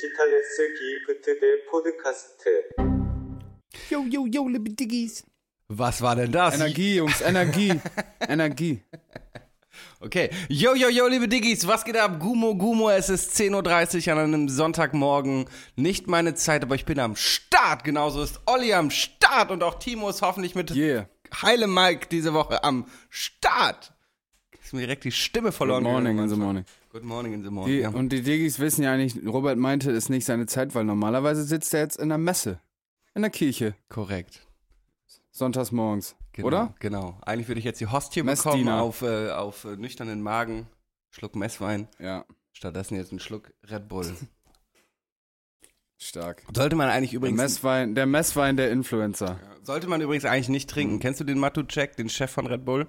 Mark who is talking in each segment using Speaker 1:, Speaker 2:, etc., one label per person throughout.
Speaker 1: 디지털스 기프트 대 포드카스트.
Speaker 2: Yo, yo, yo, liebe Diggis.
Speaker 3: Was war denn das?
Speaker 2: Energie, Jungs, Energie. Energie.
Speaker 3: Okay. Yo, yo, yo, liebe Diggis, was geht ab? Gumo, Gumo, es ist 10.30 Uhr an einem Sonntagmorgen. Nicht meine Zeit, aber ich bin am Start. Genauso ist Olli am Start und auch Timo ist hoffentlich mit
Speaker 2: Yeah.
Speaker 3: Heile Mike diese Woche am Start. Ist mir direkt die Stimme verloren.
Speaker 2: Good morning
Speaker 3: gegangen.
Speaker 2: in the morning.
Speaker 3: Good morning in the morning.
Speaker 2: Die,
Speaker 3: ja.
Speaker 2: Und die Diggis wissen ja nicht, Robert meinte, es ist nicht seine Zeit, weil normalerweise sitzt er jetzt in der Messe. In der Kirche.
Speaker 3: Korrekt.
Speaker 2: Sonntags morgens.
Speaker 3: Genau,
Speaker 2: Oder?
Speaker 3: Genau. Eigentlich würde ich jetzt die Hostie bekommen auf, äh, auf äh, nüchternen Magen. Schluck Messwein.
Speaker 2: Ja.
Speaker 3: Stattdessen jetzt einen Schluck Red Bull.
Speaker 2: Stark.
Speaker 3: Sollte man eigentlich
Speaker 2: Der
Speaker 3: übrigens.
Speaker 2: Messwein, der Messwein der Influencer.
Speaker 3: Sollte man übrigens eigentlich nicht
Speaker 2: Mhm.
Speaker 3: trinken. Kennst du den Matucek, den Chef von Red Bull?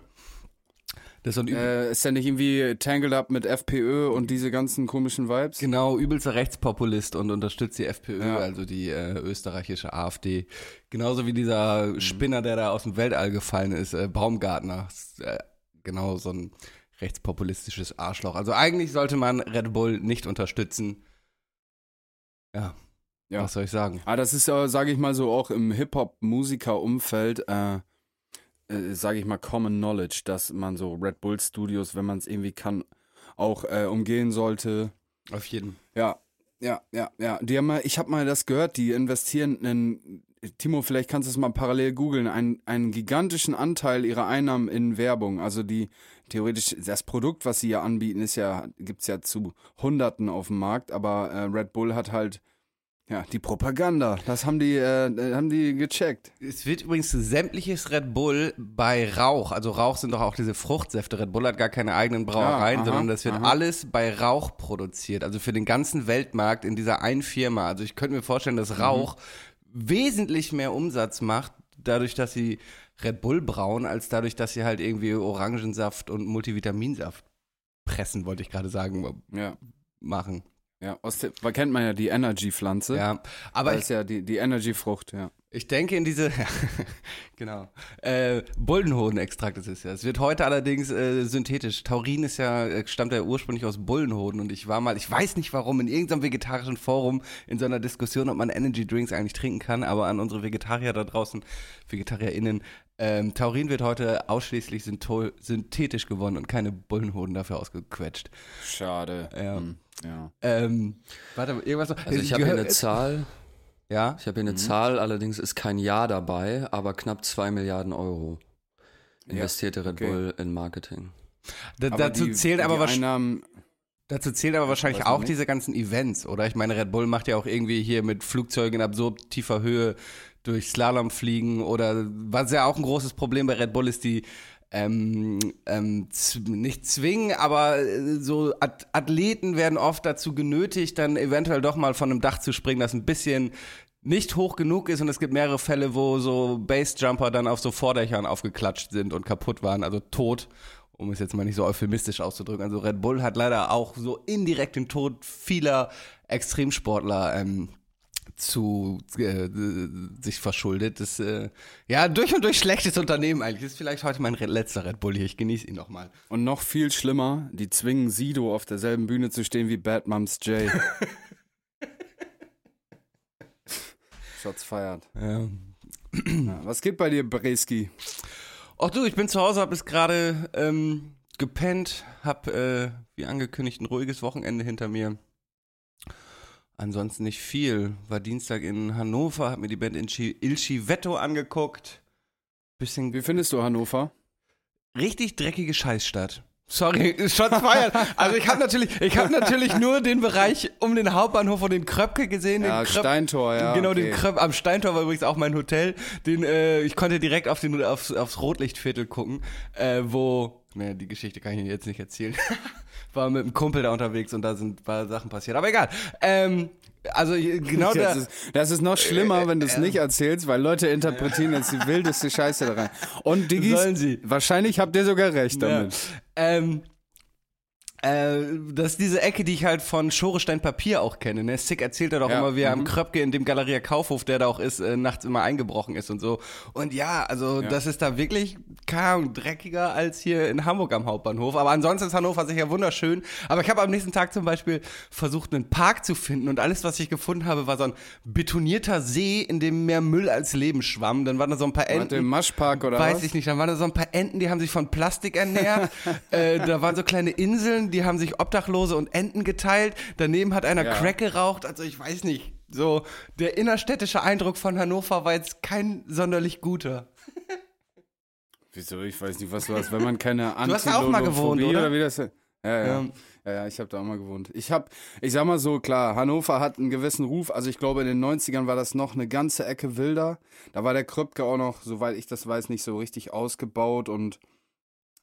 Speaker 3: Das ist
Speaker 2: Äh, ist der nicht irgendwie tangled up mit FPÖ und diese ganzen komischen Vibes?
Speaker 3: genau übelster Rechtspopulist und unterstützt die FPÖ,
Speaker 2: Ja.
Speaker 3: also die äh, österreichische AfD. Genauso wie dieser
Speaker 2: Mhm.
Speaker 3: Spinner, der da aus dem Weltall gefallen ist, äh, Baumgartner. Ist, Äh, genau so ein rechtspopulistisches Arschloch. Also eigentlich sollte man Red Bull nicht unterstützen. Ja.
Speaker 2: Ja.
Speaker 3: Was soll ich sagen?
Speaker 2: Ah, das ist, äh, sage ich mal so, auch im Hip-Hop-Musiker-Umfeld, äh, äh, sage ich mal, Common Knowledge, dass man so Red Bull Studios, wenn man es irgendwie kann, auch äh, umgehen sollte.
Speaker 3: Auf jeden.
Speaker 2: Ja, ja, ja, ja. Die haben mal, ich habe mal das gehört, die investieren in, Timo, vielleicht kannst du es mal parallel googeln, einen, einen gigantischen Anteil ihrer Einnahmen in Werbung. Also die, theoretisch, das Produkt, was sie ja anbieten, ist ja, gibt's ja zu Hunderten auf dem Markt, aber äh, Red Bull hat halt, ja, die Propaganda. Das haben die, äh, haben die gecheckt.
Speaker 3: Es wird übrigens sämtliches Red Bull bei Rauch, also Rauch sind doch auch diese Fruchtsäfte. Red Bull hat gar keine eigenen Brauereien,
Speaker 2: Ja, aha,
Speaker 3: sondern das wird
Speaker 2: aha.
Speaker 3: alles bei Rauch produziert. Also für den ganzen Weltmarkt in dieser einen Firma. Also ich könnte mir vorstellen, dass
Speaker 2: Mhm.
Speaker 3: Rauch wesentlich mehr Umsatz macht, dadurch, dass sie Red Bull brauen, als dadurch, dass sie halt irgendwie Orangensaft und Multivitaminsaft pressen, wollte ich gerade sagen,
Speaker 2: Ja,
Speaker 3: machen.
Speaker 2: Ja. Aus der, kennt man ja die Energy-Pflanze.
Speaker 3: Ja, aber
Speaker 2: Das ist ja die, die Energy-Frucht, ja.
Speaker 3: Ich denke in diese, genau, äh, Bullenhodenextrakt ist es ja. Es wird heute allerdings äh, synthetisch. Taurin ist ja, äh, stammt ja ursprünglich aus Bullenhoden und ich war mal, ich weiß nicht warum, in irgendeinem vegetarischen Forum in so einer Diskussion, ob man Energy Drinks eigentlich trinken kann, aber an unsere Vegetarier da draußen, VegetarierInnen, ähm, Taurin wird heute ausschließlich synthetisch gewonnen und keine Bullenhoden dafür ausgequetscht.
Speaker 2: Schade.
Speaker 3: Ja.
Speaker 2: Ja.
Speaker 3: Ähm, warte, irgendwas noch?
Speaker 4: Also ich habe hier eine Zahl,
Speaker 3: Ja?
Speaker 4: ich habe hier eine Zahl, allerdings ist kein Jahr dabei, aber knapp 2 Milliarden Euro investierte Red
Speaker 2: okay.
Speaker 4: Bull in Marketing.
Speaker 3: Da, dazu
Speaker 2: die,
Speaker 3: zählt aber
Speaker 2: die
Speaker 3: wahrscheinlich.
Speaker 2: Einnahmen,
Speaker 3: Dazu zählen aber wahrscheinlich auch
Speaker 2: nicht.
Speaker 3: diese ganzen Events, oder? Ich meine, Red Bull macht ja auch irgendwie hier mit Flugzeugen in absurd tiefer Höhe durch Slalom fliegen oder was ja auch ein großes Problem bei Red Bull ist, die ähm, ähm, nicht zwingen, aber äh, so At Athleten werden oft dazu genötigt, dann eventuell doch mal von einem Dach zu springen, das ein bisschen nicht hoch genug ist und es gibt mehrere Fälle, wo so Basejumper dann auf so Vordächern aufgeklatscht sind und kaputt waren, also tot, um es jetzt mal nicht so euphemistisch auszudrücken. Also Red Bull hat leider auch so indirekt den Tod vieler Extremsportler ähm, zu äh, sich verschuldet. Das äh, ja durch und durch schlechtes Unternehmen eigentlich. Das ist vielleicht heute mein letzter Red Bull hier. Ich genieße ihn nochmal.
Speaker 2: und noch viel schlimmer, die zwingen Sido auf derselben Bühne zu stehen wie Bad Moms Jay. Shots feiert.
Speaker 3: Ja.
Speaker 2: Ja, was geht bei dir, Breski?
Speaker 3: Ach du, ich bin zu Hause, hab bis gerade ähm, gepennt, hab äh, wie angekündigt ein ruhiges Wochenende hinter mir. Ansonsten nicht viel. War Dienstag in Hannover, hab mir die Band Ilchi, Ilchi Vetto angeguckt. Bisschen
Speaker 2: Wie findest du Hannover?
Speaker 3: richtig dreckige Scheißstadt. Sorry, Shots feiern. Also ich habe natürlich, ich habe natürlich nur den Bereich um den Hauptbahnhof und den Kröpke gesehen.
Speaker 2: Ja,
Speaker 3: den Kröp
Speaker 2: Steintor, ja.
Speaker 3: genau,
Speaker 2: okay.
Speaker 3: den Kröp am Steintor war übrigens auch mein Hotel. Den, äh, ich konnte direkt auf den, aufs, aufs Rotlichtviertel gucken, äh, wo, ne, die Geschichte kann ich Ihnen jetzt nicht erzählen. war mit einem Kumpel da unterwegs und da sind ein paar Sachen passiert. Aber egal. Ähm, also genau
Speaker 2: das,
Speaker 3: da.
Speaker 2: ist, das ist noch schlimmer, wenn du es nicht erzählst, weil Leute interpretieren jetzt die wildeste Scheiße da rein. Und Diggis, wahrscheinlich habt ihr sogar recht
Speaker 3: Ja.
Speaker 2: damit.
Speaker 3: Ähm, Äh, das ist diese Ecke, die ich halt von Schorestein Papier auch kenne. Ne? Sick erzählt er doch
Speaker 2: Ja,
Speaker 3: immer, wie er am
Speaker 2: mhm.
Speaker 3: Kröpke in dem Galeria Kaufhof, der da auch ist, äh, nachts immer eingebrochen ist und so. Und ja, also
Speaker 2: Ja.
Speaker 3: das ist da wirklich, keine Ahnung, dreckiger als hier in Hamburg am Hauptbahnhof. Aber ansonsten ist Hannover sicher wunderschön. Aber ich habe am nächsten Tag zum Beispiel versucht, einen Park zu finden und alles, was ich gefunden habe, war so ein betonierter See, in dem mehr Müll als Leben schwamm. Dann waren da so ein paar
Speaker 2: Warte,
Speaker 3: Enten.
Speaker 2: im Maschpark oder
Speaker 3: Weiß
Speaker 2: was?
Speaker 3: ich nicht. Dann waren da so ein paar Enten, die haben sich von Plastik ernährt. äh, da waren so kleine Inseln, die haben sich Obdachlose und Enten geteilt. Daneben hat einer
Speaker 2: Ja.
Speaker 3: Crack geraucht. Also ich weiß nicht. So, der innerstädtische Eindruck von Hannover war jetzt kein sonderlich guter.
Speaker 2: Wieso? Ich weiß nicht, was du hast. Wenn man keine
Speaker 3: Du hast da auch mal gewohnt,
Speaker 2: Antilolophobie
Speaker 3: oder?
Speaker 2: wie das Ja, ja.
Speaker 3: Ja.
Speaker 2: Ja, ja, ich habe da auch mal gewohnt. Ich habe, ich sag mal so, klar, Hannover hat einen gewissen Ruf. Also ich glaube, in den 90ern war das noch eine ganze Ecke wilder. Da war der Kröpke auch noch, soweit ich das weiß, nicht so richtig ausgebaut. Und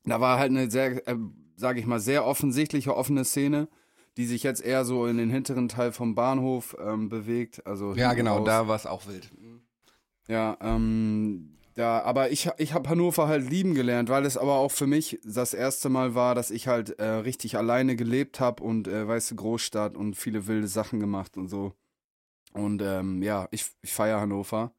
Speaker 2: da war halt eine sehr, äh, sage ich mal, sehr offensichtliche offene Szene, die sich jetzt eher so in den hinteren Teil vom Bahnhof ähm, bewegt. Also
Speaker 3: Ja, genau,
Speaker 2: raus.
Speaker 3: da war es auch wild.
Speaker 2: Ja, ähm, da, aber ich, ich habe Hannover halt lieben gelernt, weil es aber auch für mich das erste Mal war, dass ich halt äh, richtig alleine gelebt habe und, äh, weißt du, Großstadt und viele wilde Sachen gemacht und so. Und ähm, ja, ich, ich feiere Hannover.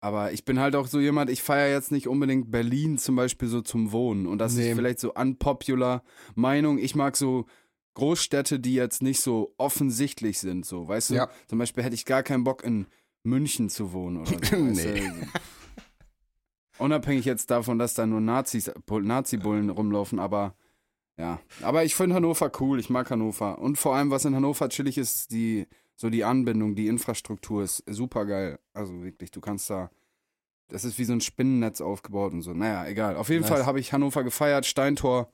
Speaker 2: Aber ich bin halt auch so jemand, ich feiere jetzt nicht unbedingt Berlin zum Beispiel so zum Wohnen. Und das
Speaker 3: Nee.
Speaker 2: ist vielleicht so unpopular Meinung. Ich mag so Großstädte, die jetzt nicht so offensichtlich sind, so, weißt du?
Speaker 3: Ja.
Speaker 2: Zum Beispiel hätte ich gar keinen Bock in München zu wohnen oder so.
Speaker 3: Nee.
Speaker 2: du? Unabhängig jetzt davon, dass da nur Nazis, Nazi-Bullen rumlaufen, aber ja. Aber ich finde Hannover cool, ich mag Hannover. Und vor allem, was in Hannover chillig ist die, so die Anbindung, die Infrastruktur ist super geil. Also wirklich, du kannst da. Das ist wie so ein Spinnennetz aufgebaut und so. Naja, egal. Auf jeden
Speaker 3: Nice.
Speaker 2: Fall habe ich Hannover gefeiert, Steintor.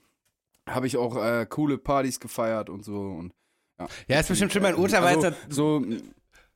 Speaker 2: Habe ich auch äh, coole Partys gefeiert und so. Und, ja.
Speaker 3: Ja, ist bestimmt schön. Mein Urteil war
Speaker 2: also,
Speaker 3: jetzt
Speaker 2: so,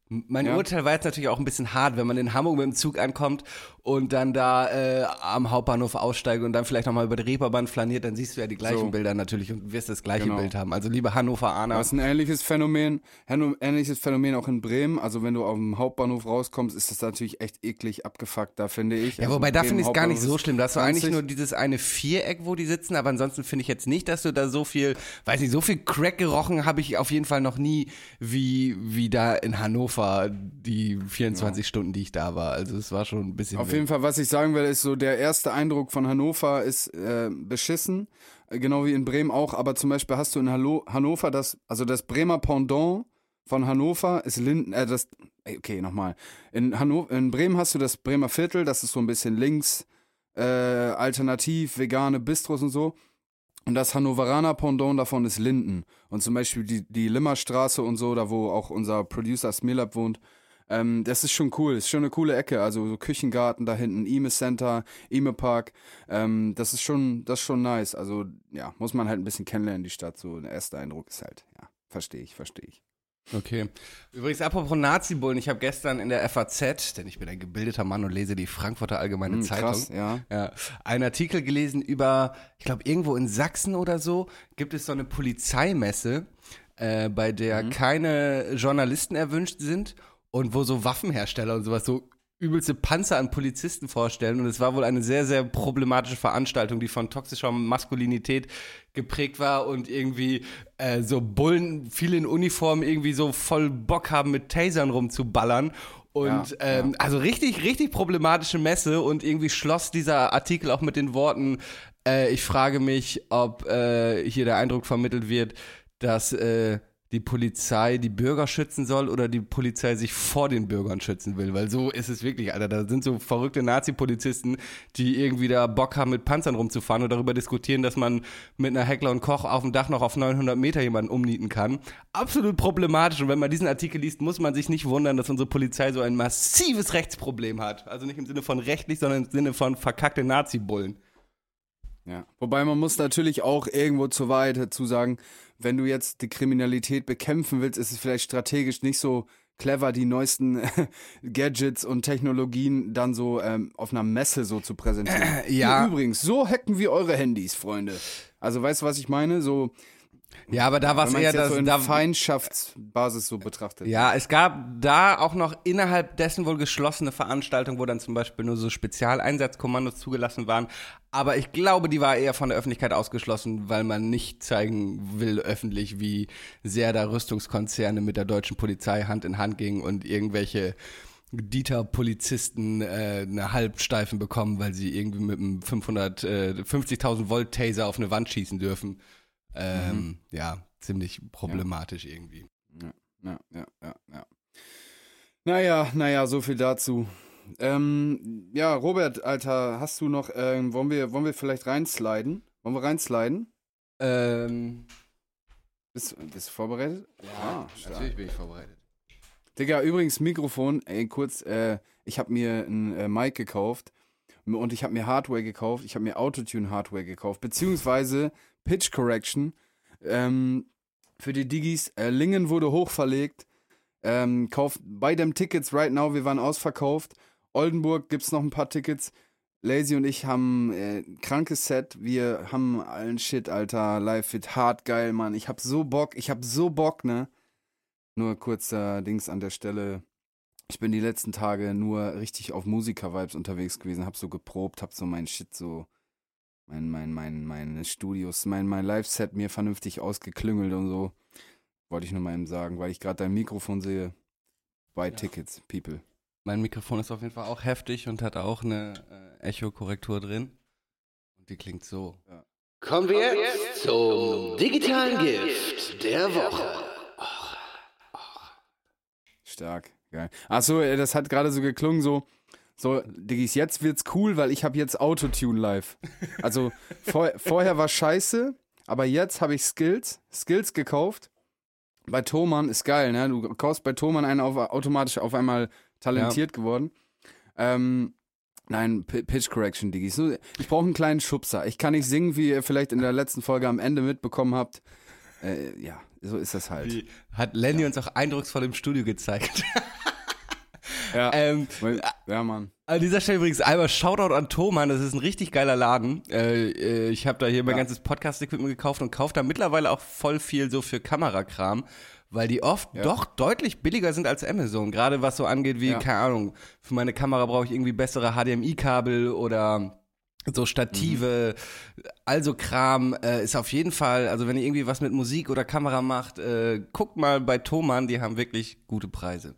Speaker 3: Mein
Speaker 2: Ja.
Speaker 3: Urteil war jetzt natürlich auch ein bisschen hart, wenn man in Hamburg mit dem Zug ankommt und dann da äh, am Hauptbahnhof aussteigt und dann vielleicht nochmal über die Reeperbahn flaniert, dann siehst du ja die gleichen
Speaker 2: So.
Speaker 3: Bilder natürlich und wirst das gleiche
Speaker 2: Genau.
Speaker 3: Bild haben. Also liebe Hannoveraner.
Speaker 2: Das ist ein ähnliches Phänomen, ähnliches Phänomen auch in Bremen. Also wenn du auf dem Hauptbahnhof rauskommst, ist das natürlich echt eklig abgefuckt, da finde ich.
Speaker 3: Ja,
Speaker 2: Also
Speaker 3: wobei da finde ich es gar nicht so schlimm. Da hast du eigentlich
Speaker 2: 20.
Speaker 3: nur dieses eine Viereck, wo die sitzen, aber ansonsten finde ich jetzt nicht, dass du da so viel, weiß nicht, so viel Crack gerochen habe ich auf jeden Fall noch nie, wie, wie da in Hannover die 24 Stunden, die ich da war. Also es war schon ein bisschen.
Speaker 2: Auf. Jeden Fall, was ich sagen will, ist so, der erste Eindruck von Hannover ist äh, beschissen, äh, genau wie in Bremen auch, aber zum Beispiel hast du in Hallo Hannover das, also das Bremer Pendant von Hannover ist Linden, äh, das, okay, nochmal. In, in Bremen hast du das Bremer Viertel, das ist so ein bisschen links, äh, alternativ, vegane Bistros und so. Und das Hannoveraner Pendant davon ist Linden. Und zum Beispiel die, die Limmerstraße und so, da wo auch unser Producer Smilab wohnt. Ähm, das ist schon cool, ist schon eine coole Ecke. Also so Küchengarten da hinten, Ime Center, Ime Park. Ähm, das ist schon, das ist schon nice. Also ja, muss man halt ein bisschen kennenlernen, die Stadt. So der erste Eindruck ist halt, ja, verstehe ich, verstehe ich.
Speaker 3: Okay. Übrigens, apropos Nazi-Bullen, ich habe gestern in der FAZ, denn ich bin ein gebildeter Mann und lese die Frankfurter Allgemeine
Speaker 2: Hm,
Speaker 3: Zeitung,
Speaker 2: krass, ja.
Speaker 3: ja, einen Artikel gelesen über, ich glaube, irgendwo in Sachsen oder so, gibt es so eine Polizeimesse, äh, bei der
Speaker 2: Mhm.
Speaker 3: keine Journalisten erwünscht sind und wo so Waffenhersteller und sowas so übelste Panzer an Polizisten vorstellen. Und es war wohl eine sehr, sehr problematische Veranstaltung, die von toxischer Maskulinität geprägt war und irgendwie äh, so Bullen, viele in Uniform, irgendwie so voll Bock haben, mit Tasern rumzuballern. Und
Speaker 2: Ja,
Speaker 3: ähm, also richtig, richtig problematische Messe und irgendwie schloss dieser Artikel auch mit den Worten, äh, ich frage mich, ob äh, hier der Eindruck vermittelt wird, dass äh, die Polizei die Bürger schützen soll oder die Polizei sich vor den Bürgern schützen will. Weil so ist es wirklich, Alter. Da sind so verrückte Nazi-Polizisten, die irgendwie da Bock haben, mit Panzern rumzufahren und darüber diskutieren, dass man mit einer Heckler und Koch auf dem Dach noch auf 900 Meter jemanden umnieten kann. Absolut problematisch. Und wenn man diesen Artikel liest, muss man sich nicht wundern, dass unsere Polizei so ein massives Rechtsproblem hat. Also nicht im Sinne von rechtlich, sondern im Sinne von verkackte Nazi-Bullen.
Speaker 2: Ja. Wobei man muss natürlich auch irgendwo zur Wahrheit dazu sagen, wenn du jetzt die Kriminalität bekämpfen willst, ist es vielleicht strategisch nicht so clever, die neuesten Gadgets und Technologien dann so ähm, auf einer Messe so zu präsentieren.
Speaker 3: ja.
Speaker 2: Hier, übrigens, so hacken wir eure Handys, Freunde. Also weißt du, was ich meine? So,
Speaker 3: Ja, aber da war es eher das.
Speaker 2: so in
Speaker 3: da,
Speaker 2: Feindschaftsbasis so betrachtet.
Speaker 3: ja, es gab da auch noch innerhalb dessen wohl geschlossene Veranstaltungen, wo dann zum Beispiel nur so Spezialeinsatzkommandos zugelassen waren. Aber ich glaube, die war eher von der Öffentlichkeit ausgeschlossen, weil man nicht zeigen will öffentlich, wie sehr da Rüstungskonzerne mit der deutschen Polizei Hand in Hand gingen und irgendwelche Dieter-Polizisten äh, eine Halbsteifen bekommen, weil sie irgendwie mit einem 500, äh, 50.000 Volt Taser auf eine Wand schießen dürfen. Ähm, Ja, ziemlich problematisch irgendwie.
Speaker 2: Ja, ja, ja, ja. Naja, naja, so viel dazu. Ähm, ja, Robert, Alter, hast du noch, ähm, wollen wir, wollen wir vielleicht reinsliden? Wollen wir reinsliden?
Speaker 3: Ähm,
Speaker 2: Bist, bist du vorbereitet?
Speaker 3: ja, natürlich bin ich vorbereitet.
Speaker 2: Digga, übrigens Mikrofon, ey, kurz, äh, ich habe mir ein äh, Mic gekauft und ich habe mir Hardware gekauft, ich habe mir Autotune-Hardware gekauft, beziehungsweise Pitch Correction ähm, für die Digis. Äh, Lingen wurde hochverlegt. Ähm, kauft bei dem Tickets right now, wir waren ausverkauft. Oldenburg gibt's noch ein paar Tickets. Lazy und ich haben äh, krankes Set. Wir haben allen Shit, Alter. Live wird hart geil, Mann. Ich hab so Bock, ich hab so Bock, ne? Nur kurzer Dings an der Stelle. Ich bin die letzten Tage nur richtig auf Musiker-Vibes unterwegs gewesen, hab so geprobt, hab so mein Shit so, mein, mein, mein, meine Studios, mein, mein Live-Set mir vernünftig ausgeklüngelt und so. Wollte ich nur mal eben sagen, weil ich gerade dein Mikrofon sehe. Buy Tickets, people.
Speaker 3: Mein Mikrofon ist auf jeden Fall auch heftig und hat auch eine äh, Echo-Korrektur drin. Und die klingt so.
Speaker 5: Kommen wir jetzt zum digitalen Gift der Woche.
Speaker 2: Stark, geil. Achso, das hat gerade so geklungen, so, so, Diggis, jetzt wird's cool, weil ich habe jetzt Autotune live. Also vor, vorher war scheiße, aber jetzt habe ich Skills, Skills gekauft. Bei Thomann ist geil, ne? Du kaufst bei Thomann einen auf, automatisch auf einmal talentiert geworden. Ähm, nein, P Pitch Correction, Diggis. Ich brauche einen kleinen Schubser. Ich kann nicht singen, wie ihr vielleicht in der letzten Folge am Ende mitbekommen habt. Äh, ja, so ist das halt.
Speaker 3: Hat Lenny uns auch eindrucksvoll im Studio gezeigt.
Speaker 2: Ja,
Speaker 3: ähm,
Speaker 2: ja Mann.
Speaker 3: An dieser Stelle übrigens einmal Shoutout an Thomann, das ist ein richtig geiler Laden. Äh, äh, ich habe da hier mein
Speaker 2: Ja.
Speaker 3: ganzes Podcast-Equipment gekauft und kaufe da mittlerweile auch voll viel so für Kamerakram, weil die oft
Speaker 2: Ja.
Speaker 3: doch deutlich billiger sind als Amazon. Gerade was so angeht wie,
Speaker 2: Ja.
Speaker 3: keine Ahnung, für meine Kamera brauche ich irgendwie bessere HDMI-Kabel oder so Stative, also Kram äh, ist auf jeden Fall, also wenn ihr irgendwie was mit Musik oder Kamera macht, äh, guckt mal bei Thomann, die haben wirklich gute Preise.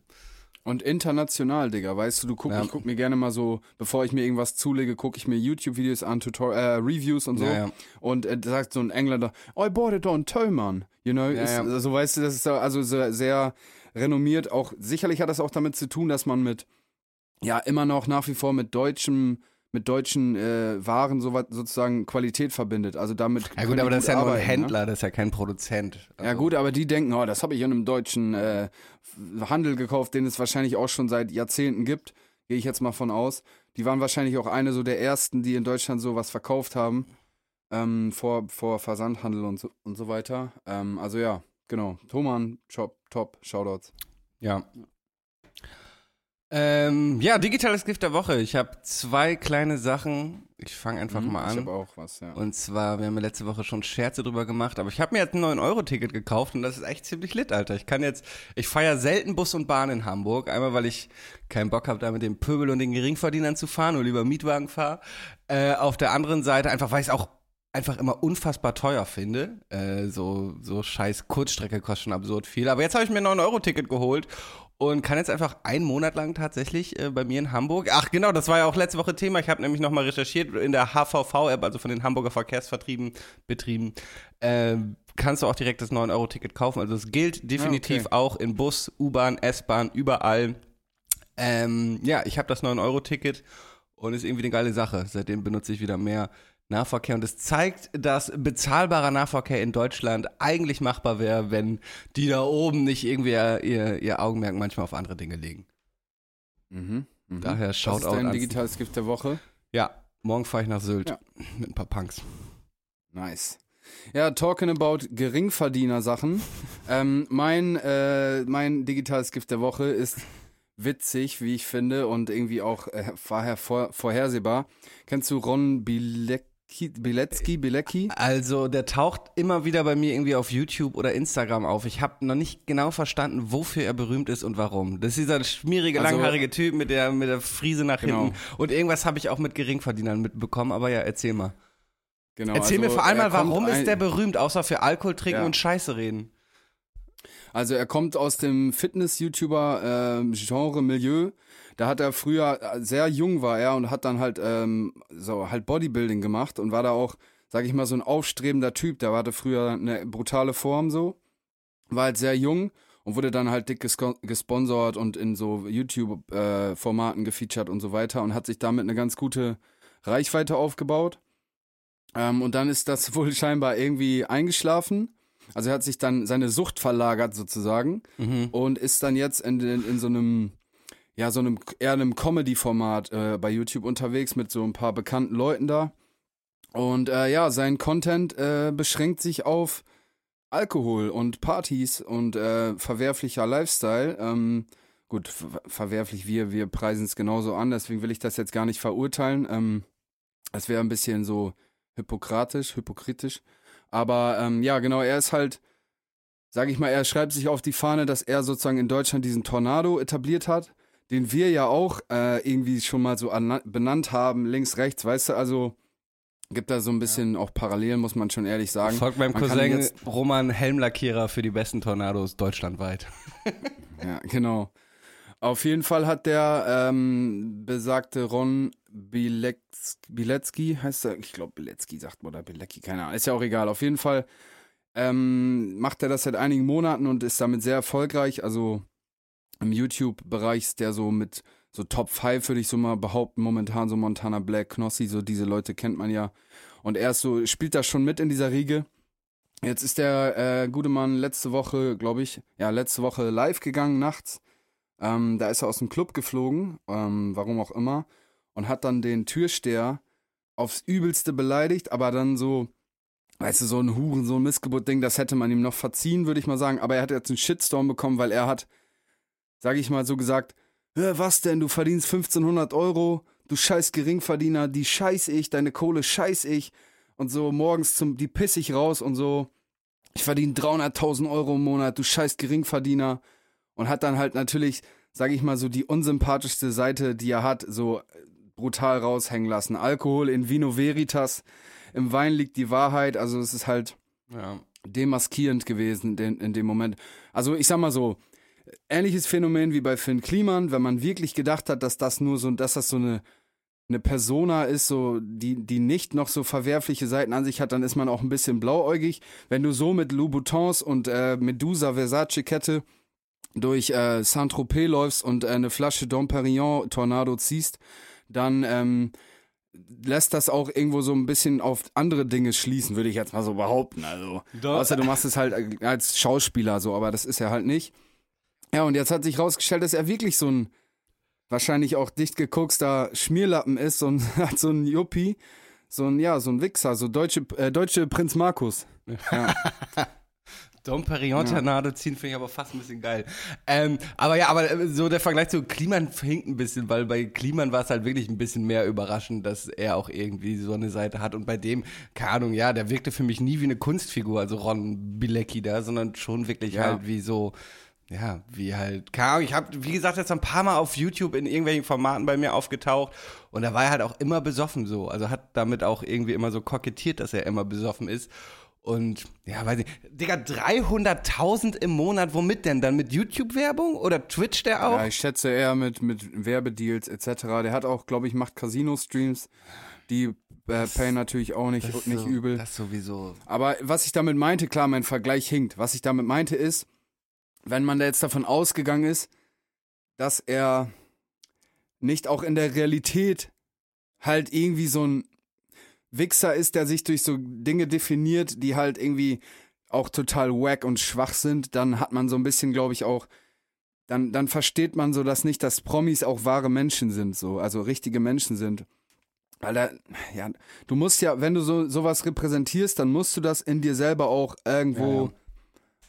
Speaker 2: Und international, Digga, weißt du, du guck,
Speaker 3: Ja.
Speaker 2: ich guck mir gerne mal so, bevor ich mir irgendwas zulege, gucke ich mir YouTube-Videos an, Tutor äh, Reviews und so.
Speaker 3: Ja, ja.
Speaker 2: Und äh, sagt so ein Engländer, oh, I bought it on Tillman. You know, ist,
Speaker 3: ja.
Speaker 2: also weißt du, das ist also sehr, sehr renommiert. Auch sicherlich hat das auch damit zu tun, dass man mit, ja, immer noch nach wie vor mit deutschem, mit deutschen äh, Waren so, sozusagen Qualität verbindet. Also damit.
Speaker 3: Ja gut, aber das ist ja nur ein
Speaker 2: arbeiten, ne?
Speaker 3: Händler, das ist ja kein Produzent.
Speaker 2: Ja
Speaker 3: Also-
Speaker 2: gut, aber die denken, oh, das habe ich in einem deutschen äh, Handel gekauft, den es wahrscheinlich auch schon seit Jahrzehnten gibt. Gehe ich jetzt mal von aus. Die waren wahrscheinlich auch eine so der ersten, die in Deutschland sowas verkauft haben. Ähm, vor, vor Versandhandel und so, und so weiter. Ähm, also ja, genau. Thomann, Shop, top, Shoutouts.
Speaker 3: Ja. Ähm, ja, digitales Gift der Woche. Ich habe zwei kleine Sachen. Ich fange einfach mal
Speaker 2: Mhm, Ich
Speaker 3: an.
Speaker 2: habe auch was, ja.
Speaker 3: Und zwar, wir haben ja letzte Woche schon Scherze drüber gemacht, aber ich habe mir jetzt ein 9-Euro-Ticket gekauft und das ist echt ziemlich lit, Alter. Ich kann jetzt, ich feiere selten Bus und Bahn in Hamburg. Einmal, weil ich keinen Bock habe, da mit dem Pöbel und den Geringverdienern zu fahren und lieber Mietwagen fahre. Äh, auf der anderen Seite einfach, weil ich es auch einfach immer unfassbar teuer finde. Äh, so, so scheiß Kurzstrecke kostet schon absurd viel. Aber jetzt habe ich mir ein 9-Euro-Ticket geholt und kann jetzt einfach einen Monat lang tatsächlich äh, bei mir in Hamburg. Ach genau, das war ja auch letzte Woche Thema. Ich habe nämlich nochmal recherchiert in der HVV-App, also von den Hamburger Verkehrsvertrieben Betrieben. Äh, kannst du auch direkt das 9-Euro-Ticket kaufen. Also es gilt definitiv
Speaker 2: okay.
Speaker 3: auch in Bus, U-Bahn, S-Bahn, überall. Ähm, ja, ich habe das 9-Euro-Ticket und ist irgendwie eine geile Sache. Seitdem benutze ich wieder mehr Nahverkehr und es zeigt, dass bezahlbarer Nahverkehr in Deutschland eigentlich machbar wäre, wenn die da oben nicht irgendwie ihr, ihr Augenmerk manchmal auf andere Dinge legen.
Speaker 2: Mhm. Mhm.
Speaker 3: Daher
Speaker 2: Was ist
Speaker 3: Shoutout
Speaker 2: dein
Speaker 3: ans-
Speaker 2: digitales Gift der Woche?
Speaker 3: Ja, morgen fahre ich nach Sylt
Speaker 2: Ja.
Speaker 3: mit ein paar Punks.
Speaker 2: Nice. Ja, talking about Geringverdiener-Sachen. ähm, mein, äh, mein digitales Gift der Woche ist witzig, wie ich finde, und irgendwie auch äh, vorher vor, vorhersehbar. Kennst du Ron Bilecki? Bilecki, Bilecki.
Speaker 3: Also, der taucht immer wieder bei mir irgendwie auf YouTube oder Instagram auf. Ich habe noch nicht genau verstanden, wofür er berühmt ist und warum. Das ist dieser schmierige,
Speaker 2: Also-
Speaker 3: langhaarige Typ mit der, mit der Friese nach
Speaker 2: Genau.
Speaker 3: hinten. Und irgendwas habe ich auch mit Geringverdienern mitbekommen, aber ja, erzähl mal.
Speaker 2: Genau,
Speaker 3: erzähl
Speaker 2: also
Speaker 3: mir vor allem mal, warum ist der berühmt, außer für Alkohol trinken
Speaker 2: Ja.
Speaker 3: und Scheiße reden?
Speaker 2: Also er kommt aus dem Fitness-YouTuber-Genre-Milieu. Da hat er früher, äh, sehr jung war er und hat dann halt ähm, so halt Bodybuilding gemacht und war da auch, sag ich mal, so ein aufstrebender Typ. Der hatte früher eine brutale Form so, war halt sehr jung und wurde dann halt dick gesko- gesponsert und in so YouTube-Formaten gefeatured und so weiter und hat sich damit eine ganz gute Reichweite aufgebaut. Ähm, und dann ist das wohl scheinbar irgendwie eingeschlafen. Also er hat sich dann seine Sucht verlagert sozusagen und ist dann jetzt in, in, in so einem, ja, so einem eher einem Comedy-Format äh, bei YouTube unterwegs mit so ein paar bekannten Leuten da. Und äh, ja, sein Content äh, beschränkt sich auf Alkohol und Partys und äh, verwerflicher Lifestyle. Ähm, gut, ver verwerflich, wir, wir preisen es genauso an, deswegen will ich das jetzt gar nicht verurteilen. Ähm, das wäre ein bisschen so hypokratisch, hypokritisch. Aber ähm, ja, genau, er ist halt, sage ich mal, er schreibt sich auf die Fahne, dass er sozusagen in Deutschland diesen Tornado etabliert hat, den wir ja auch äh, irgendwie schon mal so benannt haben, links, rechts, weißt du, also gibt da so ein bisschen auch Parallelen, muss man schon ehrlich sagen.
Speaker 3: Folgt meinem
Speaker 2: Man
Speaker 3: Cousin
Speaker 2: jetzt-
Speaker 3: Roman Helmlackierer für die besten Tornados deutschlandweit.
Speaker 2: Ja, genau. Auf jeden Fall hat der ähm, besagte Ron Bilecki, Bilecki heißt er, ich glaube Bilecki sagt man oder Bilecki, keine Ahnung, ist ja auch egal. Auf jeden Fall ähm, macht er das seit einigen Monaten und ist damit sehr erfolgreich. Also im YouTube-Bereich der so mit so Top 5, würde ich so mal behaupten, momentan so Montana Black, Knossi, so diese Leute kennt man ja. Und er ist so, spielt da schon mit in dieser Riege. Jetzt ist der äh, gute Mann letzte Woche, glaube ich, ja, letzte Woche live gegangen nachts. Ähm, da ist er aus dem Club geflogen, ähm, warum auch immer, und hat dann den Türsteher aufs Übelste beleidigt, aber dann so, weißt du, so ein Huren, so ein Missgeburt-Ding, das hätte man ihm noch verziehen, würde ich mal sagen. Aber er hat jetzt einen Shitstorm bekommen, weil er hat, sage ich mal so gesagt, "Hä, was denn, du verdienst 1500 Euro, du scheiß Geringverdiener, die scheiß ich, deine Kohle scheiß ich. Und so morgens zum, die piss ich raus und so, ich verdiene 300.000 Euro im Monat, du scheiß Geringverdiener. Und hat dann halt natürlich, sage ich mal so, die unsympathischste Seite, die er hat, so äh, brutal raushängen lassen. Alkohol in Vino Veritas, im Wein liegt die Wahrheit, also es ist halt
Speaker 3: Ja.
Speaker 2: demaskierend gewesen in, in dem Moment. Also ich sag mal so, ähnliches Phänomen wie bei Finn Kliman, wenn man wirklich gedacht hat, dass das nur so, dass das so eine eine Persona ist, so die die nicht noch so verwerfliche Seiten an sich hat, dann ist man auch ein bisschen blauäugig. Wenn du so mit Louboutins und äh, Medusa Versace Kette durch äh, Saint-Tropez läufst und äh, eine Flasche Dom Perignon Tornado ziehst, dann ähm, lässt das auch irgendwo so ein bisschen auf andere Dinge schließen, würde ich jetzt mal so behaupten. Also, außer du machst es halt als Schauspieler so, aber das ist er halt nicht. Ja, und jetzt hat sich rausgestellt, dass er wirklich so ein wahrscheinlich auch dicht geguckster Schmierlappen ist, so ein, so ein Juppie, so ein, ja, so ein Wichser, so deutsche, äh, deutsche Prinz Markus. Ja.
Speaker 3: Dom Perignon Tornado ziehen finde ich aber fast ein bisschen geil. Ähm, aber ja, aber äh, so der Vergleich zu Kliman hinkt ein bisschen, weil bei Kliman war es halt wirklich ein bisschen mehr überraschend, dass er auch irgendwie so eine Seite hat. Und bei dem, keine Ahnung, ja, der wirkte für mich nie wie eine Kunstfigur, also Ron Bilecki da, sondern schon wirklich
Speaker 2: Ja.
Speaker 3: halt wie so, ja, wie halt, keine Ahnung, ich habe, wie gesagt, jetzt ein paar Mal auf YouTube in irgendwelchen Formaten bei mir aufgetaucht und da war er halt auch immer besoffen so. Also hat damit auch irgendwie immer so kokettiert, dass er immer besoffen ist. Und ja, weiß ich, Digga, 300.000 im Monat, womit denn? Dann mit YouTube-Werbung oder Twitch der auch?
Speaker 2: ja, ich schätze eher mit, mit Werbedeals etc. Der hat auch, glaube ich, macht Casino-Streams. Die äh, payen natürlich auch nicht, nicht
Speaker 3: so,
Speaker 2: übel.
Speaker 3: Das sowieso.
Speaker 2: Aber was ich damit meinte, klar, mein Vergleich hinkt. Was ich damit meinte ist, wenn man da jetzt davon ausgegangen ist, dass er nicht auch in der Realität halt irgendwie so ein Wichser ist, der sich durch so Dinge definiert, die halt irgendwie auch total wack und schwach sind, dann hat man so ein bisschen, glaube ich, auch, dann, dann versteht man so, dass nicht, dass Promis auch wahre Menschen sind, so, also richtige Menschen sind. Weil da, ja, du musst ja, wenn du so sowas repräsentierst, dann musst du das in dir selber auch irgendwo
Speaker 3: Ja, ja.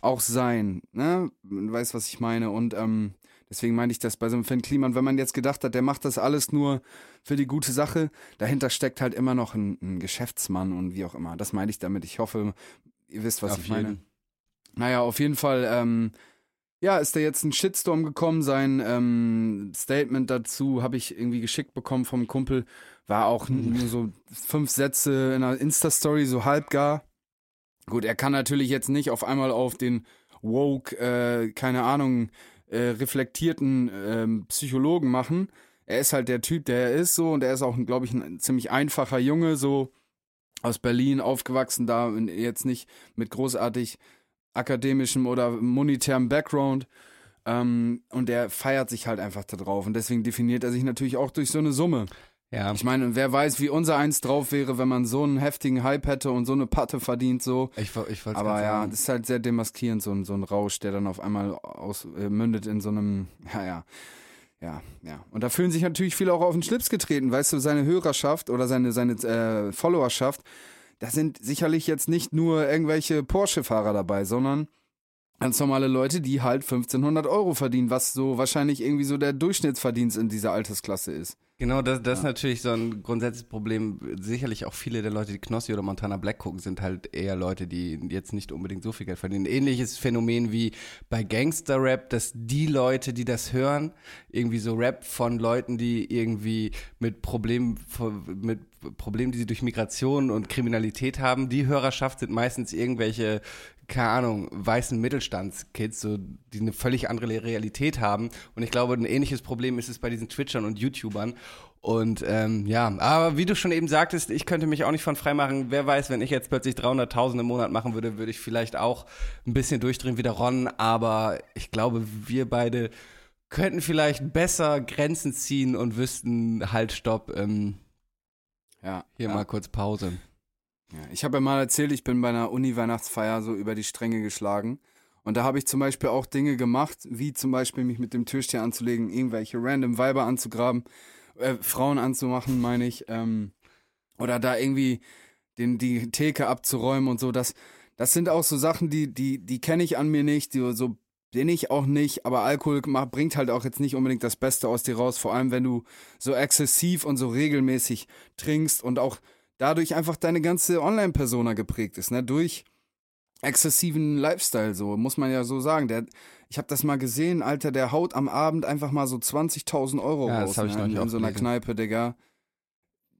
Speaker 2: Auch sein, ne? Du weißt, was ich meine. Und ähm, Deswegen meine ich das bei so einem Finn Kliman, wenn man jetzt gedacht hat, der macht das alles nur für die gute Sache, dahinter steckt halt immer noch ein, ein Geschäftsmann und wie auch immer. Das meine ich damit. Ich hoffe, ihr wisst, was
Speaker 3: Auf
Speaker 2: ich meine.
Speaker 3: jeden.
Speaker 2: Naja, auf jeden Fall, ähm, ja, ist da jetzt ein Shitstorm gekommen. Sein ähm, Statement dazu habe ich irgendwie geschickt bekommen vom Kumpel. War auch
Speaker 3: Hm.
Speaker 2: nur so fünf Sätze in einer Insta-Story, so halbgar. Gut, er kann natürlich jetzt nicht auf einmal auf den woke, äh, keine Ahnung, äh, reflektierten ähm, Psychologen machen. Er ist halt der Typ, der er ist so und er ist auch, glaube ich, ein ziemlich einfacher Junge, so aus Berlin aufgewachsen, da jetzt nicht mit großartig akademischem oder monetärem Background. Ähm, und der feiert sich halt einfach da drauf. Und deswegen definiert er sich natürlich auch durch so eine Summe.
Speaker 3: Ja.
Speaker 2: Ich meine, wer weiß, wie unser eins drauf wäre, wenn man so einen heftigen Hype hätte und so eine Patte verdient, so.
Speaker 3: Ich, ich
Speaker 2: Aber ja, das ist halt sehr demaskierend, so ein, so ein Rausch, der dann auf einmal aus, äh, mündet in so einem, ja, ja. Ja, ja. Und da fühlen sich natürlich viele auch auf den Schlips getreten, weißt du, seine Hörerschaft oder seine, seine äh, Followerschaft, da sind sicherlich jetzt nicht nur irgendwelche Porsche-Fahrer dabei, sondern ganz normale Leute, die halt 1500 Euro verdienen, was so wahrscheinlich irgendwie so der Durchschnittsverdienst in dieser Altersklasse ist.
Speaker 3: Genau, das, das ist natürlich so ein grundsätzliches Problem. Sicherlich auch viele der Leute, die Knossi oder Montana Black gucken, sind halt eher Leute, die jetzt nicht unbedingt so viel Geld verdienen. Ähnliches Phänomen wie bei Gangster-Rap, dass die Leute, die das hören, irgendwie so Rap von Leuten, die irgendwie mit Problemen, mit Problemen, die sie durch Migration und Kriminalität haben, die Hörerschaft sind meistens irgendwelche keine Ahnung, weißen Mittelstandskids, so, die eine völlig andere Realität haben. Und ich glaube, ein ähnliches Problem ist es bei diesen Twitchern und YouTubern. Und ähm, ja, aber wie du schon eben sagtest, ich könnte mich auch nicht von frei machen. Wer weiß, wenn ich jetzt plötzlich 300.000 im Monat machen würde, würde ich vielleicht auch ein bisschen durchdrehen wie der Ron. Aber ich glaube, wir beide könnten vielleicht besser Grenzen ziehen und wüssten, halt, stopp, ähm,
Speaker 2: Ja.
Speaker 3: hier
Speaker 2: ja.
Speaker 3: mal kurz Pause.
Speaker 2: Ja, ich habe ja mal erzählt, ich bin bei einer Uni-Weihnachtsfeier so über die Stränge geschlagen. Und da habe ich zum Beispiel auch Dinge gemacht, wie zum Beispiel mich mit dem Türsteher anzulegen, irgendwelche random Weiber anzugraben, äh, Frauen anzumachen, meine ich. Ähm, oder da irgendwie den, die Theke abzuräumen und so. Das, das sind auch so Sachen, die, die, die kenne ich an mir nicht, die, so bin ich auch nicht, aber Alkohol macht, bringt halt auch jetzt nicht unbedingt das Beste aus dir raus, vor allem wenn du so exzessiv und so regelmäßig trinkst und auch dadurch einfach deine ganze Online-Persona geprägt ist, ne? Durch exzessiven Lifestyle, so muss man ja so sagen. Der, ich habe das mal gesehen, Alter, der haut am Abend einfach mal so 20.000 Euro
Speaker 3: Ja, das
Speaker 2: raus
Speaker 3: hab ich
Speaker 2: ne?
Speaker 3: neulich
Speaker 2: in
Speaker 3: auch
Speaker 2: so einer. Kneipe, Digga.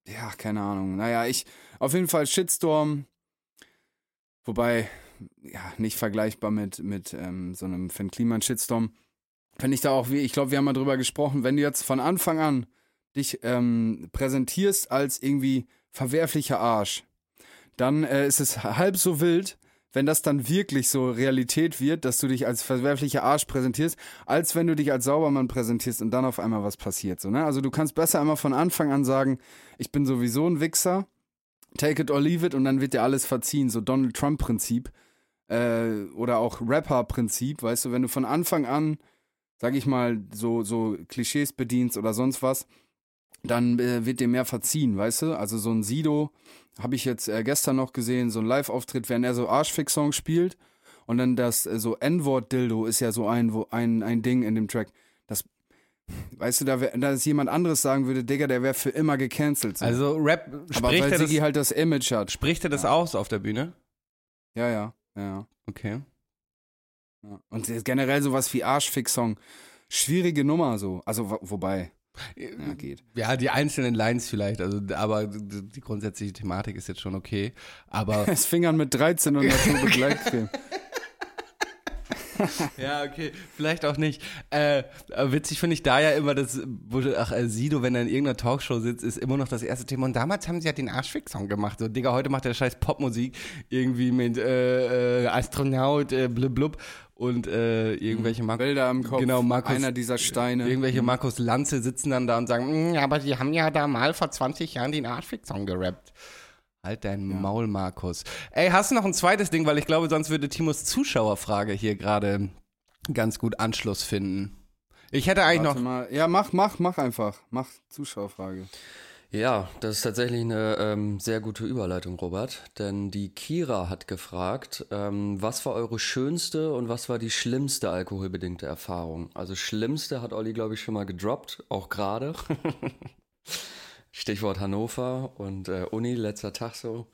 Speaker 2: Ja, keine Ahnung. Naja, ich, auf jeden Fall Shitstorm. Wobei, ja, nicht vergleichbar mit, mit ähm, so einem Finn Kliman Shitstorm. Finde ich da auch, wie, ich glaube, wir haben mal drüber gesprochen, wenn du jetzt von Anfang an dich ähm, präsentierst als irgendwie verwerflicher Arsch, dann äh, ist es halb so wild, wenn das dann wirklich so Realität wird, dass du dich als verwerflicher Arsch präsentierst, als wenn du dich als Saubermann präsentierst und dann auf einmal was passiert. So, ne? Also du kannst besser immer von Anfang an sagen, ich bin sowieso ein Wichser, take it or leave it und dann wird dir alles verziehen, so Donald Trump-Prinzip äh, oder auch Rapper-Prinzip, weißt du, wenn du von Anfang an, sag ich mal, so, so Klischees bedienst oder sonst was, dann äh, wird dir mehr verziehen, weißt du? Also so ein Sido habe ich jetzt äh, gestern noch gesehen, so ein Live-Auftritt, wenn er so Arschfix-Song spielt und dann das äh, so N-Wort-Dildo ist ja so ein, wo, ein, ein Ding in dem Track. Das, weißt du, da, wär, da ist jemand anderes sagen würde, Digga, der wäre für immer gecancelt. So.
Speaker 3: Also Rap,
Speaker 2: Aber
Speaker 3: spricht
Speaker 2: weil
Speaker 3: er,
Speaker 2: Sigi
Speaker 3: das,
Speaker 2: halt das Image hat.
Speaker 3: spricht er das
Speaker 2: Ja.
Speaker 3: aus auf der Bühne?
Speaker 2: Ja, ja, ja.
Speaker 3: Okay.
Speaker 2: ja. Und generell sowas wie Arschfix-Song. Schwierige Nummer so. Also, wo- wobei. Ja, geht.
Speaker 3: Ja, die einzelnen Lines vielleicht, also aber die grundsätzliche Thematik ist jetzt schon okay. Aber
Speaker 2: Es fingern mit 13 und Naturbegleitcreme.
Speaker 3: ja, okay, vielleicht auch nicht. Äh, witzig finde ich da ja immer, dass ach, äh, Sido, wenn er in irgendeiner Talkshow sitzt, ist immer noch das erste Thema. Und damals haben sie ja den Arschfix-Song gemacht. So, Digga, heute macht der scheiß Popmusik irgendwie mit äh, äh, Astronaut, äh, blub blub und äh, irgendwelche Markus.
Speaker 2: Bilder im Kopf.
Speaker 3: Genau, Markus-
Speaker 2: Einer dieser Steine.
Speaker 3: Irgendwelche Markus Lanze sitzen dann da und sagen, "Mm, aber die haben ja da mal vor 20 Jahren den Arschfix-Song gerappt. Halt dein Maul, Markus. Ey, hast du noch ein zweites Ding? Weil ich glaube, sonst würde Timos Zuschauerfrage hier gerade ganz gut Anschluss finden. Ich hätte eigentlich
Speaker 2: Warte
Speaker 3: noch.
Speaker 2: mal. Ja, mach, mach, mach einfach. Mach Zuschauerfrage.
Speaker 4: Ja, das ist tatsächlich eine ähm, sehr gute Überleitung, Robert. Denn die Kira hat gefragt, ähm, was war eure schönste und was war die schlimmste alkoholbedingte Erfahrung? Also schlimmste hat Olli, glaube ich, schon mal gedroppt, auch gerade. Stichwort Hannover und äh, Uni, letzter Tag so.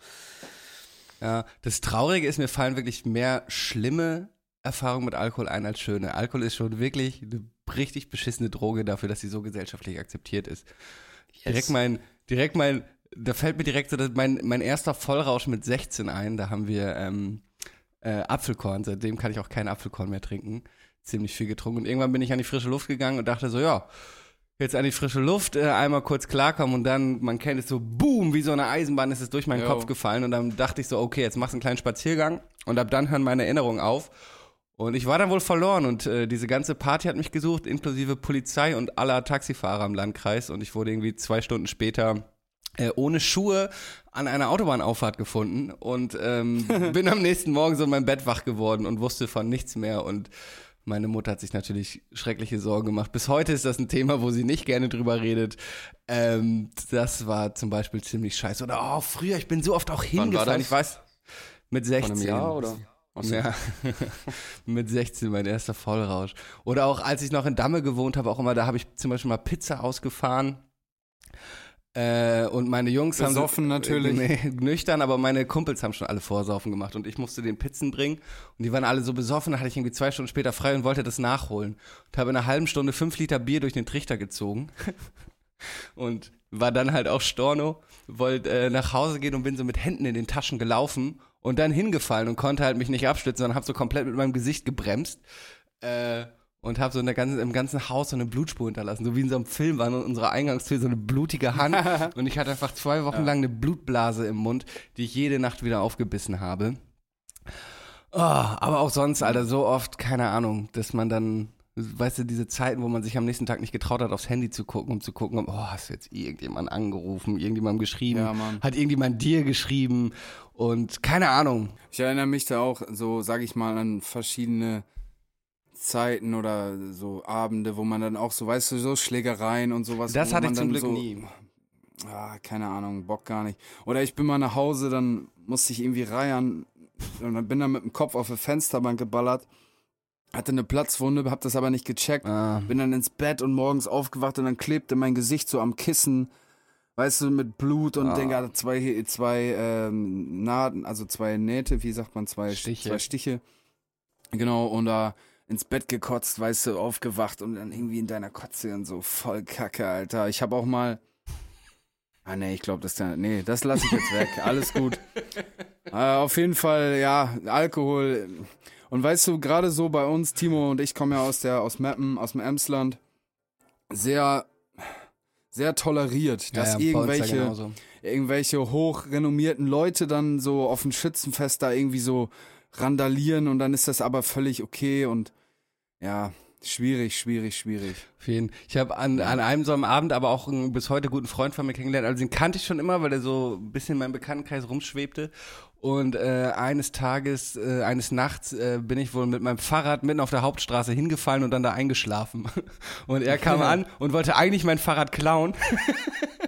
Speaker 3: Ja, das Traurige ist, mir fallen wirklich mehr schlimme Erfahrungen mit Alkohol ein als schöne. Alkohol ist schon wirklich eine richtig beschissene Droge dafür, dass sie so gesellschaftlich akzeptiert ist. Direkt mein, direkt mein, da fällt mir direkt so mein, mein erster Vollrausch mit 16 ein. Da haben wir ähm, äh, Apfelkorn. Seitdem kann ich auch keinen Apfelkorn mehr trinken. Ziemlich viel getrunken. Und irgendwann bin ich an die frische Luft gegangen und dachte so, ja, jetzt an die frische Luft, äh, einmal kurz klarkommen und dann, man kennt es so, boom, wie so eine Eisenbahn ist es durch meinen
Speaker 2: Jo.
Speaker 3: Kopf gefallen und dann dachte ich so, okay, jetzt machst du einen kleinen Spaziergang und ab dann hören meine Erinnerungen auf. Und ich war dann wohl verloren und äh, diese ganze Party hat mich gesucht, inklusive Polizei und aller Taxifahrer im Landkreis und ich wurde irgendwie zwei Stunden später äh, ohne Schuhe an einer Autobahnauffahrt gefunden und ähm, bin am nächsten Morgen so in meinem Bett wach geworden und wusste von nichts mehr und meine Mutter hat sich natürlich schreckliche Sorgen gemacht. Bis heute ist das ein Thema, wo sie nicht gerne drüber redet. Ähm, das war zum Beispiel ziemlich scheiße. Oder oh, früher, ich bin so oft auch hingefallen. Ich weiß, mit 16.
Speaker 4: Von einem Jahr oder?
Speaker 3: Ja, mit 16 mein erster Vollrausch. Oder auch als ich noch in Damme gewohnt habe, auch immer, da habe ich zum Beispiel mal Pizza ausgefahren. Äh, und meine Jungs haben.
Speaker 2: Besoffen natürlich.
Speaker 3: Nee, nüchtern, aber meine Kumpels haben schon alle Vorsaufen gemacht und ich musste den Pizzen bringen und die waren alle so besoffen, da hatte ich irgendwie zwei Stunden später frei und wollte das nachholen. Und habe in einer halben Stunde fünf Liter Bier durch den Trichter gezogen und war dann halt auch Storno, wollte äh, nach Hause gehen und bin so mit Händen in den Taschen gelaufen und dann hingefallen und konnte halt mich nicht abstützen, sondern habe so komplett mit meinem Gesicht gebremst äh, und habe so in der ganzen, im ganzen Haus so eine Blutspur hinterlassen, so wie in so einem Film war in unserer Eingangstür so eine blutige Hand und ich hatte einfach zwei Wochen lang eine Blutblase im Mund, die ich jede Nacht wieder aufgebissen habe. Oh, aber auch sonst, Alter, so oft, keine Ahnung, dass man dann, weißt du, diese Zeiten, wo man sich am nächsten Tag nicht getraut hat, aufs Handy zu gucken, um zu gucken, oh, hast du jetzt irgendjemand angerufen, irgendjemandem geschrieben,
Speaker 2: Ja,
Speaker 3: hat irgendjemand dir geschrieben und keine Ahnung.
Speaker 2: Ich erinnere mich da auch so, sag ich mal, an verschiedene Zeiten oder so Abende, wo man dann auch so, weißt du, so Schlägereien und sowas.
Speaker 3: Das hatte ich zum Glück
Speaker 2: so,
Speaker 3: nie.
Speaker 2: Ah, keine Ahnung, Bock gar nicht. Oder ich bin mal nach Hause, dann musste ich irgendwie reiern und dann bin dann mit dem Kopf auf eine Fensterbank geballert, hatte eine Platzwunde, hab das aber nicht gecheckt,
Speaker 3: Ah.
Speaker 2: bin dann ins Bett und morgens aufgewacht und dann klebte mein Gesicht so am Kissen, weißt du, mit Blut und
Speaker 3: Ah.
Speaker 2: Digga, zwei, zwei ähm, Naden, also zwei Nähte, wie sagt man, zwei
Speaker 3: Stiche.
Speaker 2: zwei Stiche. Genau, und da ins Bett gekotzt, weißt du, aufgewacht und dann irgendwie in deiner Kotze und so voll Kacke, Alter. Ich habe auch mal Ah nee, ich glaube, das ist der, nee, das lasse ich jetzt weg. Alles gut. äh, auf jeden Fall, ja, Alkohol. Und weißt du, gerade so bei uns, Timo und ich kommen ja aus der aus Meppen, aus dem Emsland, sehr sehr toleriert, dass
Speaker 3: Ja, ja, ja
Speaker 2: irgendwelche
Speaker 3: genauso.
Speaker 2: irgendwelche hochrenommierten Leute dann so auf dem Schützenfest da irgendwie so randalieren und dann ist das aber völlig okay und ja, schwierig, schwierig, schwierig.
Speaker 3: Ich habe an, an einem so einem Abend aber auch einen bis heute guten Freund von mir kennengelernt. Also den kannte ich schon immer, weil er so ein bisschen in meinem Bekanntenkreis rumschwebte. Und äh, eines Tages, äh, eines Nachts äh, bin ich wohl mit meinem Fahrrad mitten auf der Hauptstraße hingefallen und dann da eingeschlafen. Und er kam an und wollte eigentlich mein Fahrrad klauen.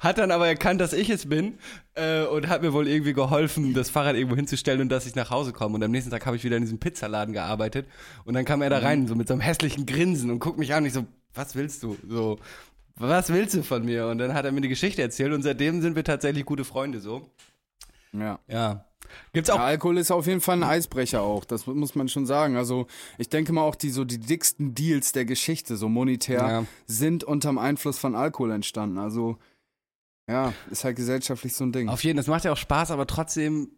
Speaker 3: Hat dann aber erkannt, dass ich es bin äh, und hat mir wohl irgendwie geholfen, das Fahrrad irgendwo hinzustellen und dass ich nach Hause komme. Und am nächsten Tag habe ich wieder in diesem Pizzaladen gearbeitet und dann kam er da rein, so mit so einem hässlichen Grinsen und guckt mich an und ich so, was willst du? So, was willst du von mir? Und dann hat er mir die Geschichte erzählt und seitdem sind wir tatsächlich gute Freunde so.
Speaker 2: Ja.
Speaker 3: Ja. Gibt's auch
Speaker 2: Ja, Alkohol ist auf jeden Fall ein Eisbrecher auch, das muss man schon sagen. Also ich denke mal auch die so die dicksten Deals der Geschichte, so monetär,
Speaker 3: Ja.
Speaker 2: sind unterm Einfluss von Alkohol entstanden. Also ja, ist halt gesellschaftlich so ein Ding.
Speaker 3: Auf jeden, das macht ja auch Spaß, aber trotzdem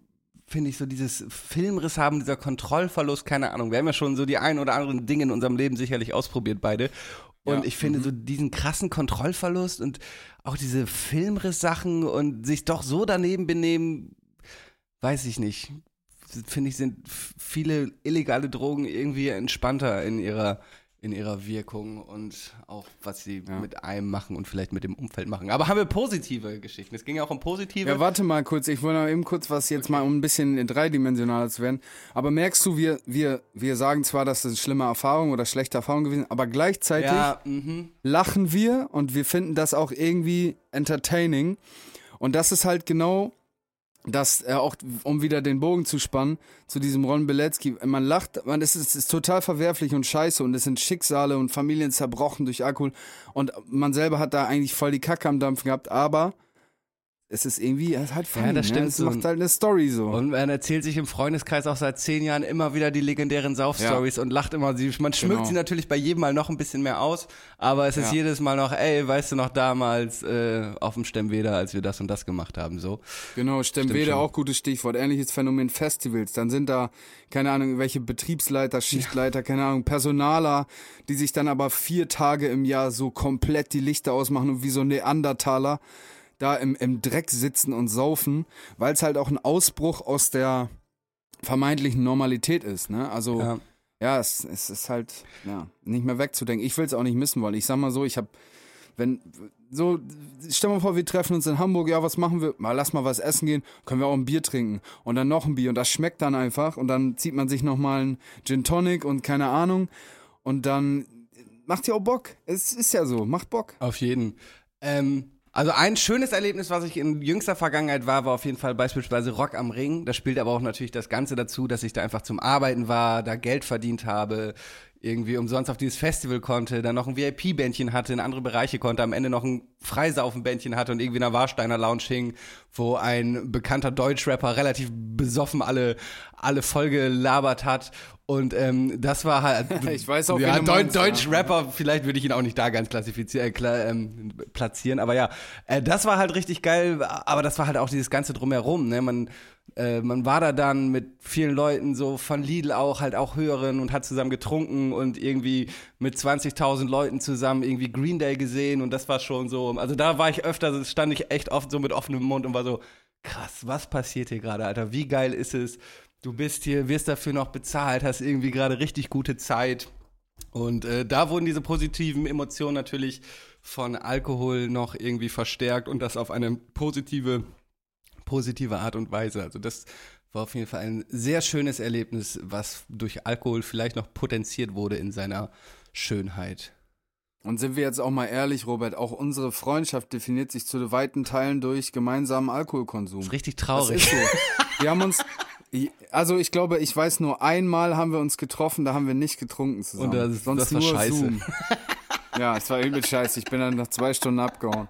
Speaker 3: finde ich so dieses Filmriss haben, dieser Kontrollverlust, keine Ahnung. Wir haben ja schon so die ein oder anderen Dinge in unserem Leben sicherlich ausprobiert, beide. Und
Speaker 2: Ja,
Speaker 3: ich finde so diesen krassen Kontrollverlust und auch diese Filmriss-Sachen und sich doch so daneben benehmen, weiß ich nicht. Finde ich, sind viele illegale Drogen irgendwie entspannter in ihrer, in ihrer Wirkung und auch was sie
Speaker 2: Ja.
Speaker 3: mit einem machen und vielleicht mit dem Umfeld machen. Aber haben wir positive Geschichten? Es ging ja auch um positive.
Speaker 2: Ja, warte mal kurz. Ich wollte noch eben kurz was jetzt mal, um ein bisschen dreidimensionaler zu werden. Aber merkst du, wir, wir, wir sagen zwar, dass das eine schlimme Erfahrung oder schlechte Erfahrung gewesen ist, aber gleichzeitig
Speaker 3: ja, mhm.
Speaker 2: lachen wir und wir finden das auch irgendwie entertaining. Und das ist halt genau das, äh, auch um wieder den Bogen zu spannen, zu diesem Ron Bilecki. Man lacht, man, es ist, es ist total verwerflich und scheiße und es sind Schicksale und Familien zerbrochen durch Alkohol und man selber hat da eigentlich voll die Kacke am Dampfen gehabt, aber es ist irgendwie es ist halt funny,
Speaker 3: das stimmt
Speaker 2: ne? Es macht halt eine Story so.
Speaker 3: Und man erzählt sich im Freundeskreis auch seit zehn Jahren immer wieder die legendären Sauf-Stories und lacht immer. Sie- Man schmückt
Speaker 2: Genau.
Speaker 3: sie natürlich bei jedem Mal noch ein bisschen mehr aus, aber es ist
Speaker 2: Ja.
Speaker 3: jedes Mal noch, ey, weißt du noch damals äh, auf dem Stemmweder, als wir das und das gemacht haben, so.
Speaker 2: Genau, Stemmwede
Speaker 3: schon.
Speaker 2: auch gutes Stichwort. Ähnliches Phänomen Festivals. Dann sind da, keine Ahnung, welche Betriebsleiter, Schichtleiter, keine Ahnung, Personaler, die sich dann aber vier Tage im Jahr so komplett die Lichter ausmachen und wie so Neandertaler da im, im Dreck sitzen und saufen, weil es halt auch ein Ausbruch aus der vermeintlichen Normalität ist. Ne? Also
Speaker 3: Ja.
Speaker 2: ja, es, es ist halt ja, nicht mehr wegzudenken. Ich will es auch nicht missen wollen. Ich sag mal so, ich habe, wenn, so, stell mal vor, wir treffen uns in Hamburg, ja, was machen wir? Mal, lass mal was essen gehen, können wir auch ein Bier trinken. Und dann noch ein Bier und das schmeckt dann einfach. Und dann zieht man sich nochmal ein Gin Tonic und keine Ahnung. Und dann macht ja auch Bock. Es ist ja so, macht Bock.
Speaker 3: Auf jeden. Ähm, also ein schönes Erlebnis, was ich in jüngster Vergangenheit war, war auf jeden Fall beispielsweise Rock am Ring. Da spielt aber auch natürlich das Ganze dazu, dass ich da einfach zum Arbeiten war, da Geld verdient habe, irgendwie umsonst auf dieses Festival konnte, dann noch ein VIP-Bändchen hatte, in andere Bereiche konnte, am Ende noch ein Freisaufen-Bändchen hatte und irgendwie in einer Warsteiner Lounge hing, wo ein bekannter Deutschrapper relativ besoffen alle, alle voll gelabert hat. Und ähm, das war halt.
Speaker 2: Ich weiß auch,
Speaker 3: ja, Deu
Speaker 2: ja.
Speaker 3: Deutsch-Rapper, vielleicht würde ich ihn auch nicht da ganz klassifizieren, äh, klar, ähm, platzieren, aber ja, äh, das war halt richtig geil, aber das war halt auch dieses Ganze drumherum, ne, man, äh, man war da dann mit vielen Leuten, so von Lidl auch, halt auch höheren und hat zusammen getrunken und irgendwie mit 20.000 Leuten zusammen irgendwie Green Day gesehen und das war schon so, also da war ich öfter, stand ich echt oft so mit offenem Mund und war so, krass, was passiert hier gerade, Alter, wie geil ist es, du bist hier, wirst dafür noch bezahlt, hast irgendwie gerade richtig gute Zeit und äh, da wurden diese positiven Emotionen natürlich von Alkohol noch irgendwie verstärkt und das auf eine positive, positive Art und Weise. Also das war auf jeden Fall ein sehr schönes Erlebnis, was durch Alkohol vielleicht noch potenziert wurde in seiner Schönheit.
Speaker 2: Und sind wir jetzt auch mal ehrlich, Robert, auch unsere Freundschaft definiert sich zu weiten Teilen durch gemeinsamen Alkoholkonsum.
Speaker 3: Das ist richtig
Speaker 2: Das
Speaker 3: traurig.
Speaker 2: ist so. Wir haben uns, also ich glaube, ich weiß nur einmal haben wir uns getroffen, da haben wir nicht getrunken zusammen.
Speaker 3: Und das-
Speaker 2: Sonst
Speaker 3: das war
Speaker 2: nur
Speaker 3: scheiße.
Speaker 2: Zoom. Ja, es war übel scheiße. Ich bin dann nach zwei Stunden abgehauen.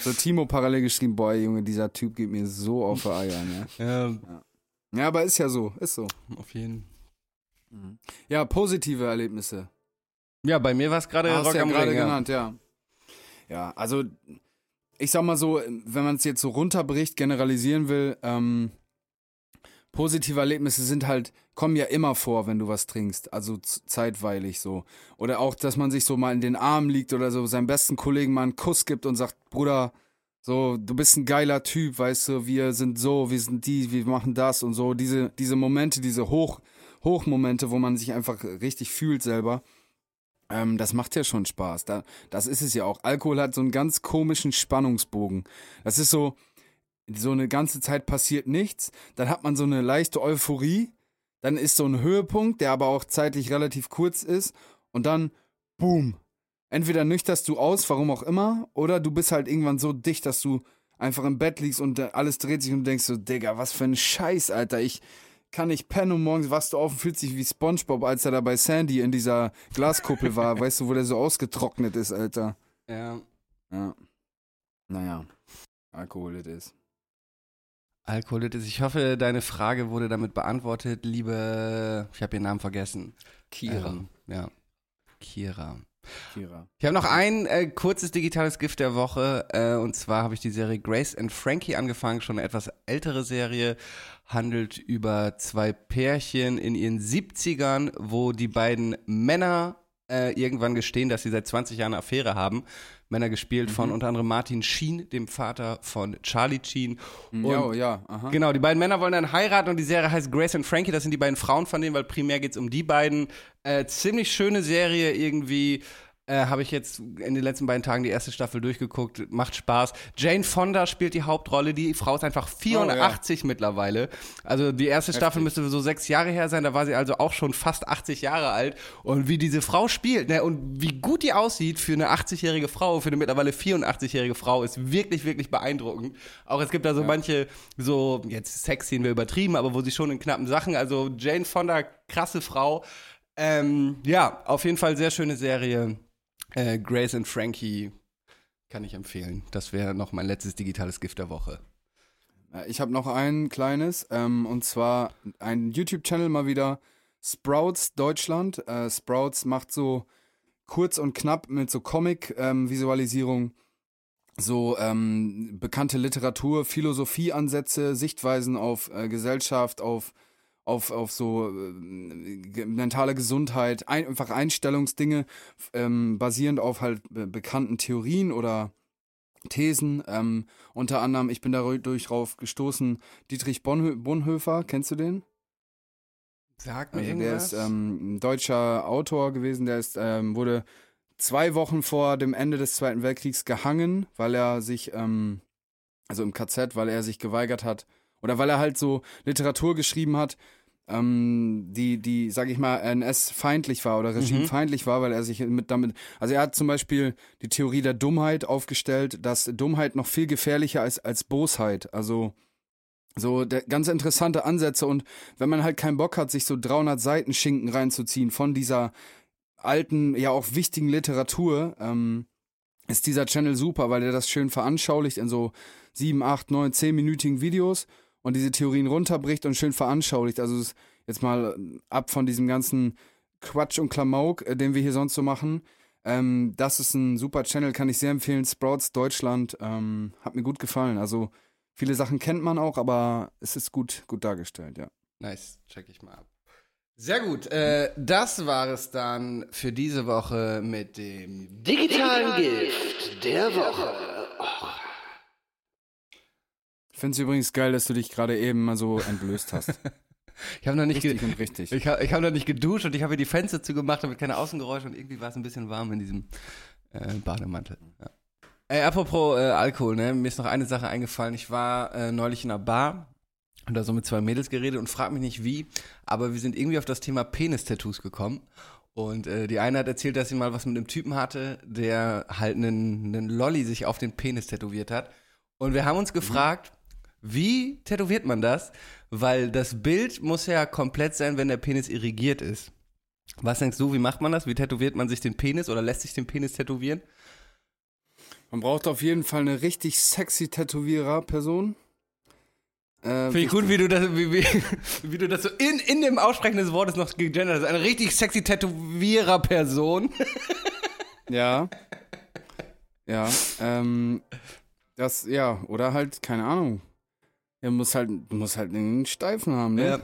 Speaker 2: So Timo parallel geschrieben, boah Junge, dieser Typ geht mir so auf die Eier. Ne?
Speaker 3: Ja,
Speaker 2: Ja, aber ist ja so, ist so.
Speaker 3: auf jeden
Speaker 2: Ja, positive Erlebnisse.
Speaker 3: Ja, bei mir war es gerade
Speaker 2: Hast
Speaker 3: Rock
Speaker 2: ja
Speaker 3: am
Speaker 2: gerade.
Speaker 3: Ja.
Speaker 2: genannt, ja. Ja, also ich sag mal so, wenn man es jetzt so runterbricht, generalisieren will, ähm, positive Erlebnisse sind halt, kommen ja immer vor, wenn du was trinkst, also zeitweilig so. Oder auch, dass man sich so mal in den Arm liegt oder so, seinem besten Kollegen mal einen Kuss gibt und sagt, Bruder, so, du bist ein geiler Typ, weißt du, wir sind so, wir sind die, wir machen das und so. Diese, diese Momente, diese Hoch, Hochmomente, wo man sich einfach richtig fühlt selber. Ähm, das macht ja schon Spaß. Da, das ist es ja auch. Alkohol hat so einen ganz komischen Spannungsbogen. Das ist so, so eine ganze Zeit passiert nichts. Dann hat man so eine leichte Euphorie. Dann ist so ein Höhepunkt, der aber auch zeitlich relativ kurz ist. Und dann, boom. Entweder nüchterst du aus, warum auch immer, oder du bist halt irgendwann so dicht, dass du einfach im Bett liegst und äh, alles dreht sich und du denkst so, Digga, was für ein Scheiß, Alter. Ich kann nicht pennen und morgens wachst du auf und fühlst dich wie Spongebob, als er da bei Sandy in dieser Glaskuppel war, weißt du, wo der so ausgetrocknet ist, Alter.
Speaker 3: Ja.
Speaker 2: Ja. Naja. Alkohol it is.
Speaker 3: Alkoholitis. Ich hoffe, deine Frage wurde damit beantwortet, liebe. Ich habe ihren Namen vergessen.
Speaker 4: Kira.
Speaker 3: Ähm, ja. Kira.
Speaker 2: Kira.
Speaker 3: Ich habe noch ein äh, kurzes digitales Gift der Woche. Äh, und zwar habe ich die Serie Grace and Frankie angefangen. Schon eine etwas ältere Serie. Handelt über zwei Pärchen in ihren 70ern, wo die beiden Männer äh, irgendwann gestehen, dass sie seit 20 Jahren eine Affäre haben. Männer gespielt von
Speaker 2: Mhm.
Speaker 3: unter anderem Martin Sheen, dem Vater von Charlie Sheen. Und
Speaker 2: Ja, ja, aha.
Speaker 3: Genau, die beiden Männer wollen dann heiraten und die Serie heißt Grace and Frankie. Das sind die beiden Frauen von denen, weil primär geht es um die beiden. Äh, ziemlich schöne Serie irgendwie. Äh, Habe ich jetzt in den letzten beiden Tagen die erste Staffel durchgeguckt. Macht Spaß. Jane Fonda spielt die Hauptrolle. Die Frau ist einfach 84 mittlerweile. Also die erste Staffel müsste so sechs Jahre her sein. Da war sie also auch schon fast 80 Jahre alt. Und wie diese Frau spielt ne? und wie gut die aussieht für eine 80-jährige Frau, für eine mittlerweile 84-jährige Frau, ist wirklich, wirklich beeindruckend. Auch es gibt da so manche, so, jetzt Sex sehen wir übertrieben, aber wo sie schon in knappen Sachen, also Jane Fonda, krasse Frau. Ähm, ja, auf jeden Fall sehr schöne Serie. Äh, Grace and Frankie kann ich empfehlen. Das wäre noch mein letztes digitales Gift der Woche.
Speaker 2: Äh, Ich habe noch ein kleines, ähm, und zwar ein YouTube-Channel mal wieder, Sprouts Deutschland. Äh, Sprouts macht so kurz und knapp mit so Comic-Visualisierung so ähm, bekannte Literatur, Philosophieansätze, Sichtweisen auf äh, Gesellschaft, auf auf, auf so äh, mentale Gesundheit, ein, einfach Einstellungsdinge, ähm, basierend auf halt be bekannten Theorien oder Thesen. Ähm, unter anderem, ich bin dadurch drauf gestoßen, Dietrich Bonhö Bonhoeffer, kennst du den?
Speaker 3: Sag mir
Speaker 2: Also der
Speaker 3: irgendwas.
Speaker 2: ist ähm, ein deutscher Autor gewesen, der ist, ähm, wurde zwei Wochen vor dem Ende des Zweiten Weltkriegs gehangen, weil er sich, ähm, also im KZ, weil er sich geweigert hat, oder weil er halt so Literatur geschrieben hat, ähm, die, die, sag ich mal, NS-feindlich war oder regimefeindlich war, weil er sich mit damit, also er hat zum Beispiel die Theorie der Dummheit aufgestellt, dass Dummheit noch viel gefährlicher ist als Bosheit. Also so der, ganz interessante Ansätze und wenn man halt keinen Bock hat, sich so 300 Seiten Schinken reinzuziehen von dieser alten, ja auch wichtigen Literatur, ähm, ist dieser Channel super, weil der das schön veranschaulicht in so sieben, acht, neun, zehnminütigen Videos und diese Theorien runterbricht und schön veranschaulicht. Also jetzt mal äh, ab von diesem ganzen Quatsch und Klamauk, äh, den wir hier sonst so machen. Ähm, das ist ein super Channel, kann ich sehr empfehlen. Sprouts Deutschland ähm, hat mir gut gefallen. Also viele Sachen kennt man auch, aber es ist gut, gut dargestellt, ja.
Speaker 3: Nice, check ich mal ab. Sehr gut, äh, das war es dann für diese Woche mit dem
Speaker 5: Digitalen Gift der Woche.
Speaker 2: Ich finde es übrigens geil, dass du dich gerade eben mal so entblößt hast.
Speaker 3: Ich habe noch nicht,
Speaker 2: Richtig und richtig.
Speaker 3: ich hab, ich hab noch nicht geduscht und ich habe hier die Fenster zugemacht, damit keine Außengeräusche und irgendwie war es ein bisschen warm in diesem äh, Bademantel. Ja. Ey, apropos äh, Alkohol, ne? Mir ist noch eine Sache eingefallen. Ich war äh, neulich in einer Bar und da so mit zwei Mädels geredet und frag mich nicht wie, aber wir sind irgendwie auf das Thema Penis-Tattoos gekommen. Und äh, die eine hat erzählt, dass sie mal was mit einem Typen hatte, der halt einen, einen Lolli sich auf den Penis tätowiert hat. Und wir haben uns gefragt, wie tätowiert man das? Weil das Bild muss ja komplett sein, wenn der Penis irrigiert ist. Was denkst du, wie macht man das? Wie tätowiert man sich den Penis oder lässt sich den Penis tätowieren?
Speaker 2: Man braucht auf jeden Fall eine richtig sexy Tätowierer-Person. Äh,
Speaker 3: Finde ich gut, wie du das, wie, wie, wie du das so in, in dem Aussprechen des Wortes noch gegendert hast. Eine richtig sexy Tätowierer-Person.
Speaker 2: Ja. Ja, ähm, das, ja, oder halt, keine Ahnung. Er muss halt, muss halt einen Steifen haben, ne?
Speaker 3: Ja.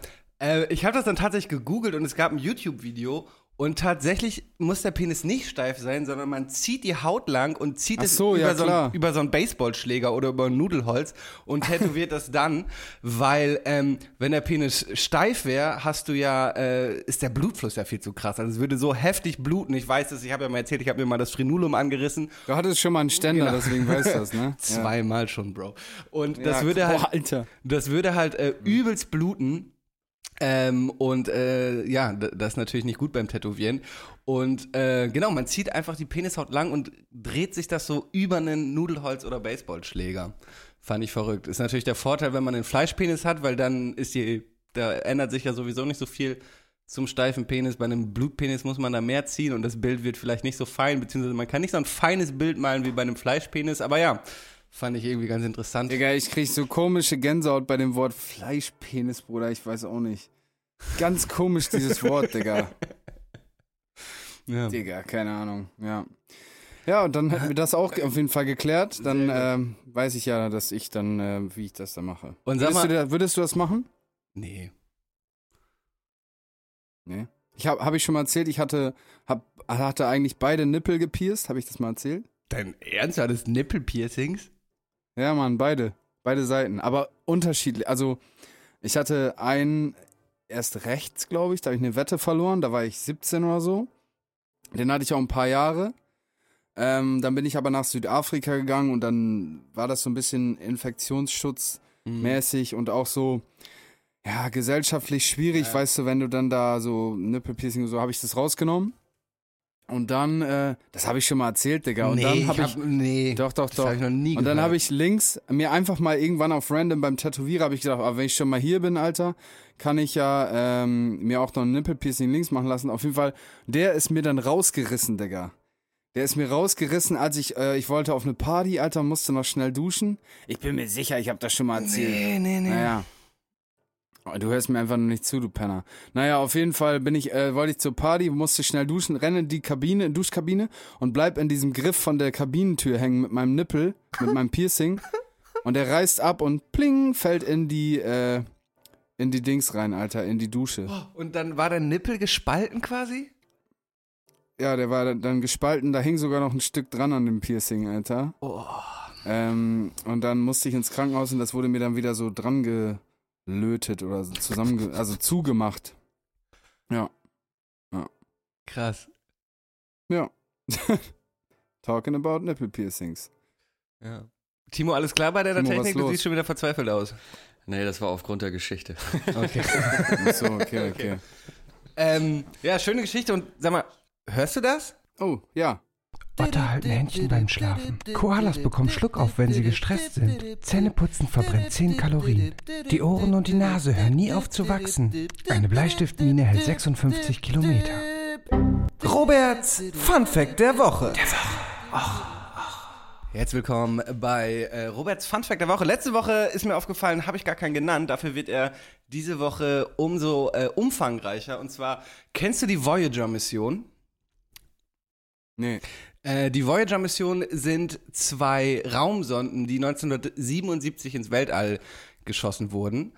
Speaker 3: Äh, ich habe das dann tatsächlich gegoogelt und es gab ein YouTube-Video und tatsächlich muss der Penis nicht steif sein, sondern man zieht die Haut lang und zieht
Speaker 2: Ach
Speaker 3: es
Speaker 2: so,
Speaker 3: über,
Speaker 2: ja,
Speaker 3: so einen, über so einen Baseballschläger oder über ein Nudelholz und tätowiert das dann, weil ähm, wenn der Penis steif wäre, hast du ja, äh, ist der Blutfluss ja viel zu krass. Also es würde so heftig bluten. Ich weiß es, ich habe ja mal erzählt, ich habe mir mal das Frenulum angerissen.
Speaker 2: Du hattest schon mal einen Ständer,
Speaker 3: Genau.
Speaker 2: deswegen weißt du das, ne?
Speaker 3: Zweimal schon, Bro. Und
Speaker 2: Ja.
Speaker 3: das würde
Speaker 2: boah,
Speaker 3: halt
Speaker 2: Alter.
Speaker 3: das würde halt äh, übelst bluten. Ähm, und äh, ja, das ist natürlich nicht gut beim Tätowieren. Und äh, genau, man zieht einfach die Penishaut lang und dreht sich das so über einen Nudelholz- oder Baseballschläger. Fand ich verrückt. Ist natürlich der Vorteil, wenn man einen Fleischpenis hat, weil dann ist die, da ändert sich ja sowieso nicht so viel zum steifen Penis. Bei einem Blutpenis muss man da mehr ziehen und das Bild wird vielleicht nicht so fein, beziehungsweise man kann nicht so ein feines Bild malen wie bei einem Fleischpenis. Aber ja, fand ich irgendwie ganz interessant.
Speaker 2: Digga, ich krieg so komische Gänsehaut bei dem Wort Fleischpenis, Bruder, ich weiß auch nicht. Ganz komisch, dieses Wort, Digga.
Speaker 3: Ja.
Speaker 2: Digga, keine Ahnung, ja. Ja, und dann hätten wir das auch auf jeden Fall geklärt. Dann ähm, weiß ich ja, dass ich dann, äh, wie ich das dann mache.
Speaker 3: Und sag
Speaker 2: Würdest,
Speaker 3: mal,
Speaker 2: du, würdest du das machen?
Speaker 3: nee.
Speaker 2: Nee. Ich habe hab ich schon mal erzählt, ich hatte, hab, hatte eigentlich beide Nippel gepierst, habe ich das mal erzählt?
Speaker 3: Dein Ernst, war das Nippelpiercings?
Speaker 2: Ja, Mann, beide. Beide Seiten. Aber unterschiedlich. Also, ich hatte einen erst rechts, glaube ich, da habe ich eine Wette verloren, da war ich 17 oder so. Den hatte ich auch ein paar Jahre. Ähm, dann bin ich aber nach Südafrika gegangen und dann war das so ein bisschen infektionsschutzmäßig und auch so, ja, gesellschaftlich schwierig, weißt du, wenn du dann da so Nippelpiercing und so, habe ich das rausgenommen. Und dann, äh, das habe ich schon mal erzählt, Digga. Und dann habe ich,
Speaker 3: hab, nee,
Speaker 2: doch, doch,
Speaker 3: das
Speaker 2: doch.
Speaker 3: ich noch nie
Speaker 2: Und dann habe ich links mir einfach mal irgendwann auf random beim Tätowierer habe ich gedacht, ah, wenn ich schon mal hier bin, Alter, kann ich ja ähm, mir auch noch ein Nippelpiercing links machen lassen. Auf jeden Fall, der ist mir dann rausgerissen, Digga. Der ist mir rausgerissen, als ich, äh, ich wollte auf eine Party, Alter, musste noch schnell duschen. Ich bin mir sicher, ich habe das schon mal erzählt.
Speaker 3: Nee, nee, nee.
Speaker 2: Naja. Oh, Du hörst mir einfach nur nicht zu, du Penner. Naja, auf jeden Fall bin ich, äh, wollte ich zur Party, musste schnell duschen, renne in die Kabine, Duschkabine und bleib in diesem Griff von der Kabinentür hängen mit meinem Nippel, mit meinem Piercing. Und der reißt ab und pling, fällt in die, äh, in die Dings rein, Alter, in die Dusche.
Speaker 3: Und dann war der Nippel gespalten quasi?
Speaker 2: Ja, der war dann gespalten, da hing sogar noch ein Stück dran an dem Piercing, Alter. Ähm, und dann musste ich ins Krankenhaus und das wurde mir dann wieder so dran gelötet oder so zusammen, also zugemacht. Ja.
Speaker 3: Krass.
Speaker 2: Ja. Talking about nipple piercings.
Speaker 3: Ja. Timo, alles klar bei deiner
Speaker 2: Timo,
Speaker 3: Technik? Du siehst schon wieder verzweifelt aus.
Speaker 4: Nee, das war aufgrund der Geschichte.
Speaker 3: Okay.
Speaker 2: So, okay, okay.
Speaker 3: ähm, ja, schöne Geschichte. Und sag mal, hörst du das?
Speaker 2: Oh, ja.
Speaker 6: Otter halten Händchen beim Schlafen. Koalas bekommen Schluck auf, wenn sie gestresst sind. Zähneputzen verbrennt 10 Kalorien. Die Ohren und die Nase hören nie auf zu wachsen. Eine Bleistiftmine hält 56 Kilometer.
Speaker 7: Roberts Fun Fact der Woche.
Speaker 3: Herzlich willkommen bei äh, Roberts Fun Fact der Woche. Letzte Woche ist mir aufgefallen, habe ich gar keinen genannt. Dafür wird er diese Woche umso äh, umfangreicher. Und zwar, kennst du die Voyager-Mission?
Speaker 2: Nee.
Speaker 3: Äh, die Voyager-Mission sind zwei Raumsonden, die 1977 ins Weltall geschossen wurden.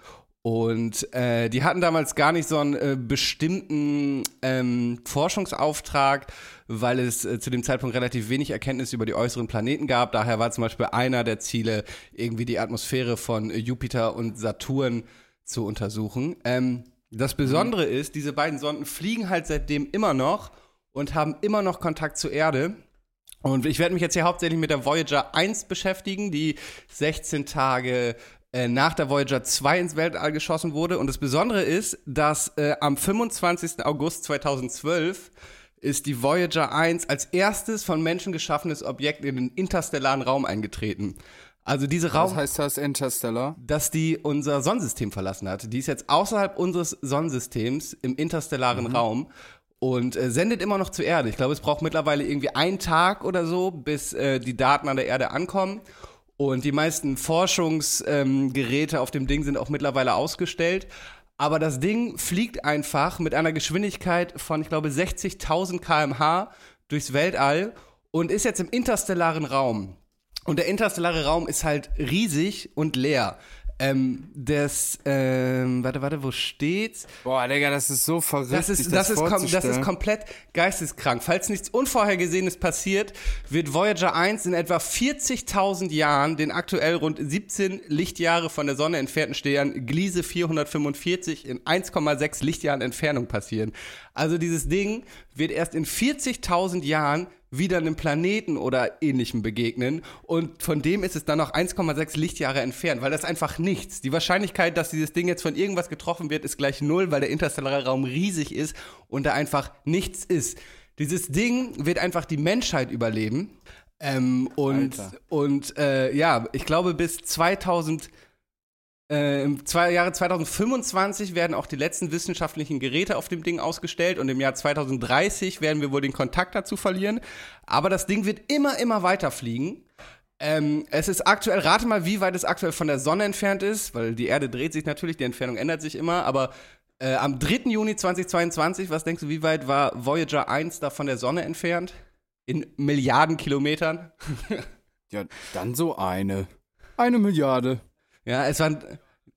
Speaker 3: Und äh, die hatten damals gar nicht so einen äh, bestimmten ähm, Forschungsauftrag, weil es äh, zu dem Zeitpunkt relativ wenig Erkenntnis über die äußeren Planeten gab. Daher war zum Beispiel einer der Ziele, irgendwie die Atmosphäre von Jupiter und Saturn zu untersuchen. Ähm, das Besondere ist, diese beiden Sonden fliegen halt seitdem immer noch und haben immer noch Kontakt zur Erde. Und ich werde mich jetzt hier hauptsächlich mit der Voyager 1 beschäftigen, die 16 Tage äh, nach der Voyager 2 ins Weltall geschossen wurde. Und das Besondere ist, dass äh, am 25. August 2012 ist die Voyager 1 als erstes von Menschen geschaffenes Objekt in den interstellaren Raum eingetreten. Also diese Raum
Speaker 2: Was heißt das Interstellar?
Speaker 3: dass die unser Sonnensystem verlassen hat. Die ist jetzt außerhalb unseres Sonnensystems im interstellaren Raum und äh, sendet immer noch zur Erde. Ich glaube, es braucht mittlerweile irgendwie einen Tag oder so, bis äh, die Daten an der Erde ankommen. Und die meisten Forschungsgeräte ähm, auf dem Ding sind auch mittlerweile ausgestellt. Aber das Ding fliegt einfach mit einer Geschwindigkeit von, ich glaube, 60.000 km/h durchs Weltall und ist jetzt im interstellaren Raum. Und der interstellare Raum ist halt riesig und leer. Ähm, das, ähm, warte, warte, wo steht's?
Speaker 2: Boah, Digga, das ist so verrückt.
Speaker 3: Das ist, das, ist kom das ist komplett geisteskrank. Falls nichts Unvorhergesehenes passiert, wird Voyager 1 in etwa 40.000 Jahren den aktuell rund 17 Lichtjahre von der Sonne entfernten Stern Gliese 445 in 1,6 Lichtjahren Entfernung passieren. Also dieses Ding wird erst in 40.000 Jahren wieder einem Planeten oder ähnlichem begegnen und von dem ist es dann noch 1,6 Lichtjahre entfernt, weil das ist einfach nichts. Die Wahrscheinlichkeit, dass dieses Ding jetzt von irgendwas getroffen wird, ist gleich null, weil der interstellare Raum riesig ist und da einfach nichts ist. Dieses Ding wird einfach die Menschheit überleben ähm, und,
Speaker 2: Alter.
Speaker 3: und äh, ja, ich glaube bis 2000 äh, Im Jahre 2025 werden auch die letzten wissenschaftlichen Geräte auf dem Ding ausgestellt und im Jahr 2030 werden wir wohl den Kontakt dazu verlieren. Aber das Ding wird immer, immer weiter fliegen. Ähm, es ist aktuell, rate mal, wie weit es aktuell von der Sonne entfernt ist, weil die Erde dreht sich natürlich, die Entfernung ändert sich immer, aber äh, am 3. Juni 2022, was denkst du, wie weit war Voyager 1 da von der Sonne entfernt? In Milliarden Kilometern?
Speaker 2: Ja, dann so eine. Eine Milliarde.
Speaker 3: Ja, es waren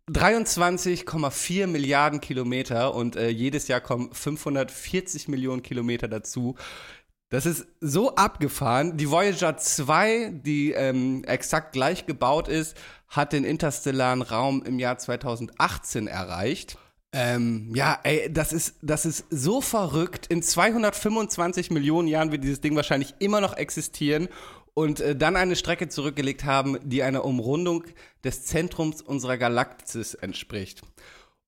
Speaker 3: 23,4 Milliarden Kilometer und äh, jedes Jahr kommen 540 Millionen Kilometer dazu. Das ist so abgefahren. Die Voyager 2, die ähm, exakt gleich gebaut ist, hat den interstellaren Raum im Jahr 2018 erreicht. Ähm, ja, ey, das ist, das ist so verrückt. In 225 Millionen Jahren wird dieses Ding wahrscheinlich immer noch existieren und äh, dann eine Strecke zurückgelegt haben, die einer Umrundung des Zentrums unserer Galaxis entspricht.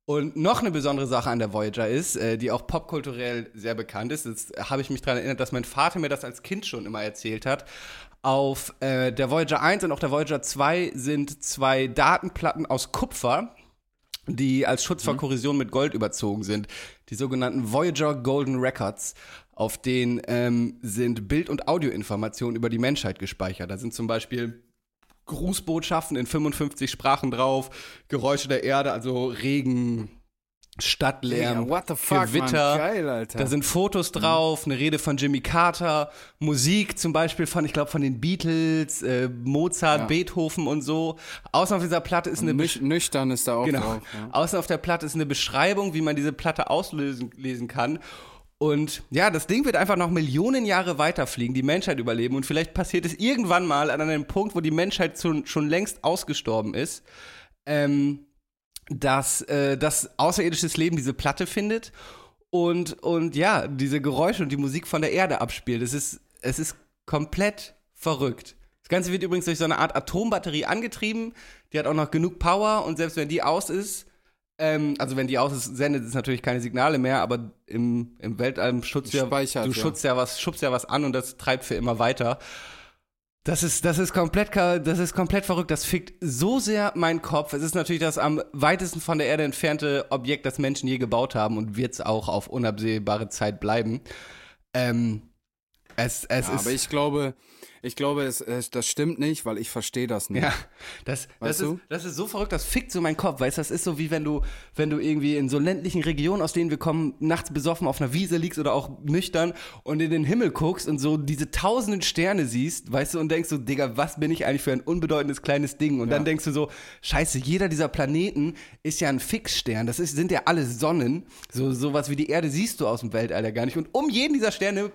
Speaker 3: Und noch eine besondere Sache an der Voyager ist, äh, die auch popkulturell sehr bekannt ist, jetzt habe ich mich daran erinnert, dass mein Vater mir das als Kind schon immer erzählt hat. Auf äh, der Voyager 1 und auch der Voyager 2 sind zwei Datenplatten aus Kupfer, die als Schutz vor Korrosion mit Gold überzogen sind. Die sogenannten Voyager Golden Records. Auf denen ähm, sind Bild- und Audioinformationen über die Menschheit gespeichert. Da sind zum Beispiel Grußbotschaften in 55 Sprachen drauf, Geräusche der Erde, also Regen, Stadtlärm,
Speaker 2: the fuck,
Speaker 3: Gewitter.
Speaker 2: Geil, Alter.
Speaker 3: Da sind Fotos drauf, eine Rede von Jimmy Carter, Musik zum Beispiel von, ich glaube, von den Beatles, äh, Mozart,
Speaker 2: Ja.
Speaker 3: Beethoven und so. Außen auf dieser Platte ist eine
Speaker 2: Nüch nüchtern ist da auch
Speaker 3: Genau.
Speaker 2: drauf. Ja.
Speaker 3: Außen auf der Platte ist eine Beschreibung, wie man diese Platte auslesen lesen kann. Und ja, das Ding wird einfach noch Millionen Jahre weiterfliegen, die Menschheit überleben. Und vielleicht passiert es irgendwann mal an einem Punkt, wo die Menschheit schon, schon längst ausgestorben ist, ähm, dass, äh, dass außerirdisches Leben diese Platte findet und, und ja, diese Geräusche und die Musik von der Erde abspielt. Es ist, es ist komplett verrückt. Das Ganze wird übrigens durch so eine Art Atombatterie angetrieben. Die hat auch noch genug Power und selbst wenn die aus ist, ähm, also wenn die aus ist, sendet es natürlich keine Signale mehr, aber im, im Weltall schützt ja, du
Speaker 2: ja.
Speaker 3: schützt ja was, schubst ja was an und das treibt für immer weiter. Das ist, das ist komplett, das ist komplett verrückt. Das fickt so sehr meinen Kopf. Es ist natürlich das am weitesten von der Erde entfernte Objekt, das Menschen je gebaut haben und wird es auch auf unabsehbare Zeit bleiben. Ähm, es, es
Speaker 2: Ja,
Speaker 3: ist,
Speaker 2: aber ich glaube, ich glaube, es, es, das stimmt nicht, weil ich verstehe das nicht.
Speaker 3: ja, das, das,
Speaker 2: Weißt
Speaker 3: ist,
Speaker 2: du?
Speaker 3: das ist so verrückt, das fickt so meinen Kopf, weißt du, das ist so wie wenn du, wenn du irgendwie in so ländlichen Regionen, aus denen wir kommen, nachts besoffen auf einer Wiese liegst oder auch nüchtern und in den Himmel guckst und so diese tausenden Sterne siehst, weißt du, und denkst so, Digga, was bin ich eigentlich für ein unbedeutendes kleines Ding? Und dann denkst du so, scheiße, jeder dieser Planeten ist ja ein Fixstern, das ist, sind ja alle Sonnen, so sowas wie die Erde siehst du aus dem Weltall ja gar nicht. Und um jeden dieser Sterne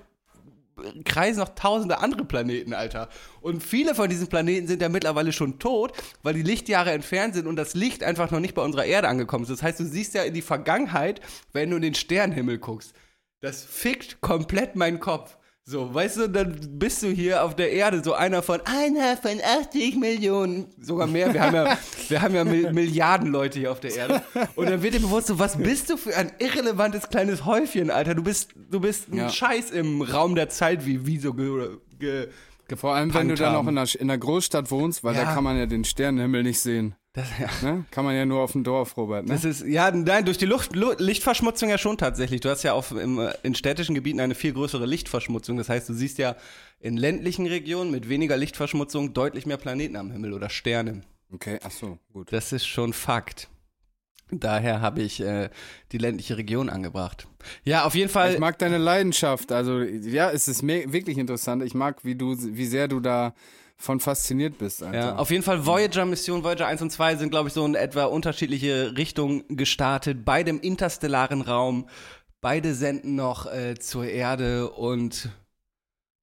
Speaker 3: kreisen noch tausende andere Planeten, Alter. Und viele von diesen Planeten sind ja mittlerweile schon tot, weil die Lichtjahre entfernt sind und das Licht einfach noch nicht bei unserer Erde angekommen ist. Das heißt, du siehst ja in die Vergangenheit, wenn du in den Sternenhimmel guckst. Das fickt komplett meinen Kopf. So, weißt du, dann bist du hier auf der Erde so einer von einer von 80 Millionen, sogar mehr. Wir haben ja, wir haben ja Mil- Milliarden Leute hier auf der Erde. Und dann wird dir bewusst, so, was bist du für ein irrelevantes kleines Häufchen, Alter? Du bist, du bist ein
Speaker 2: Ja.
Speaker 3: Scheiß im Raum der Zeit, wie, wie so ge, ge,
Speaker 2: Vor allem, wenn du dann auch in einer, in einer Großstadt wohnst, weil
Speaker 3: Ja.
Speaker 2: da kann man ja den Sternenhimmel nicht sehen.
Speaker 3: Das, ja.
Speaker 2: Ne? Kann man ja nur auf dem Dorf, Robert. Ne?
Speaker 3: Das ist, ja, nein, durch die Luft, Lu Lichtverschmutzung ja schon tatsächlich. Du hast ja auf, im, äh, in städtischen Gebieten eine viel größere Lichtverschmutzung. Das heißt, du siehst ja in ländlichen Regionen mit weniger Lichtverschmutzung deutlich mehr Planeten am Himmel oder Sterne.
Speaker 2: Okay, ach so, gut.
Speaker 3: Das ist schon Fakt. Daher habe ich äh, die ländliche Region angebracht. Ja, auf jeden Fall.
Speaker 2: Ich mag deine Leidenschaft. Also, ja, es ist wirklich interessant. Ich mag, wie du, wie sehr du da von fasziniert bist, Alter.
Speaker 3: Ja, auf jeden Fall Voyager-Mission, Voyager 1 und 2 sind, glaube ich, so in etwa unterschiedliche Richtungen gestartet. Beide im interstellaren Raum. Beide senden noch äh, zur Erde und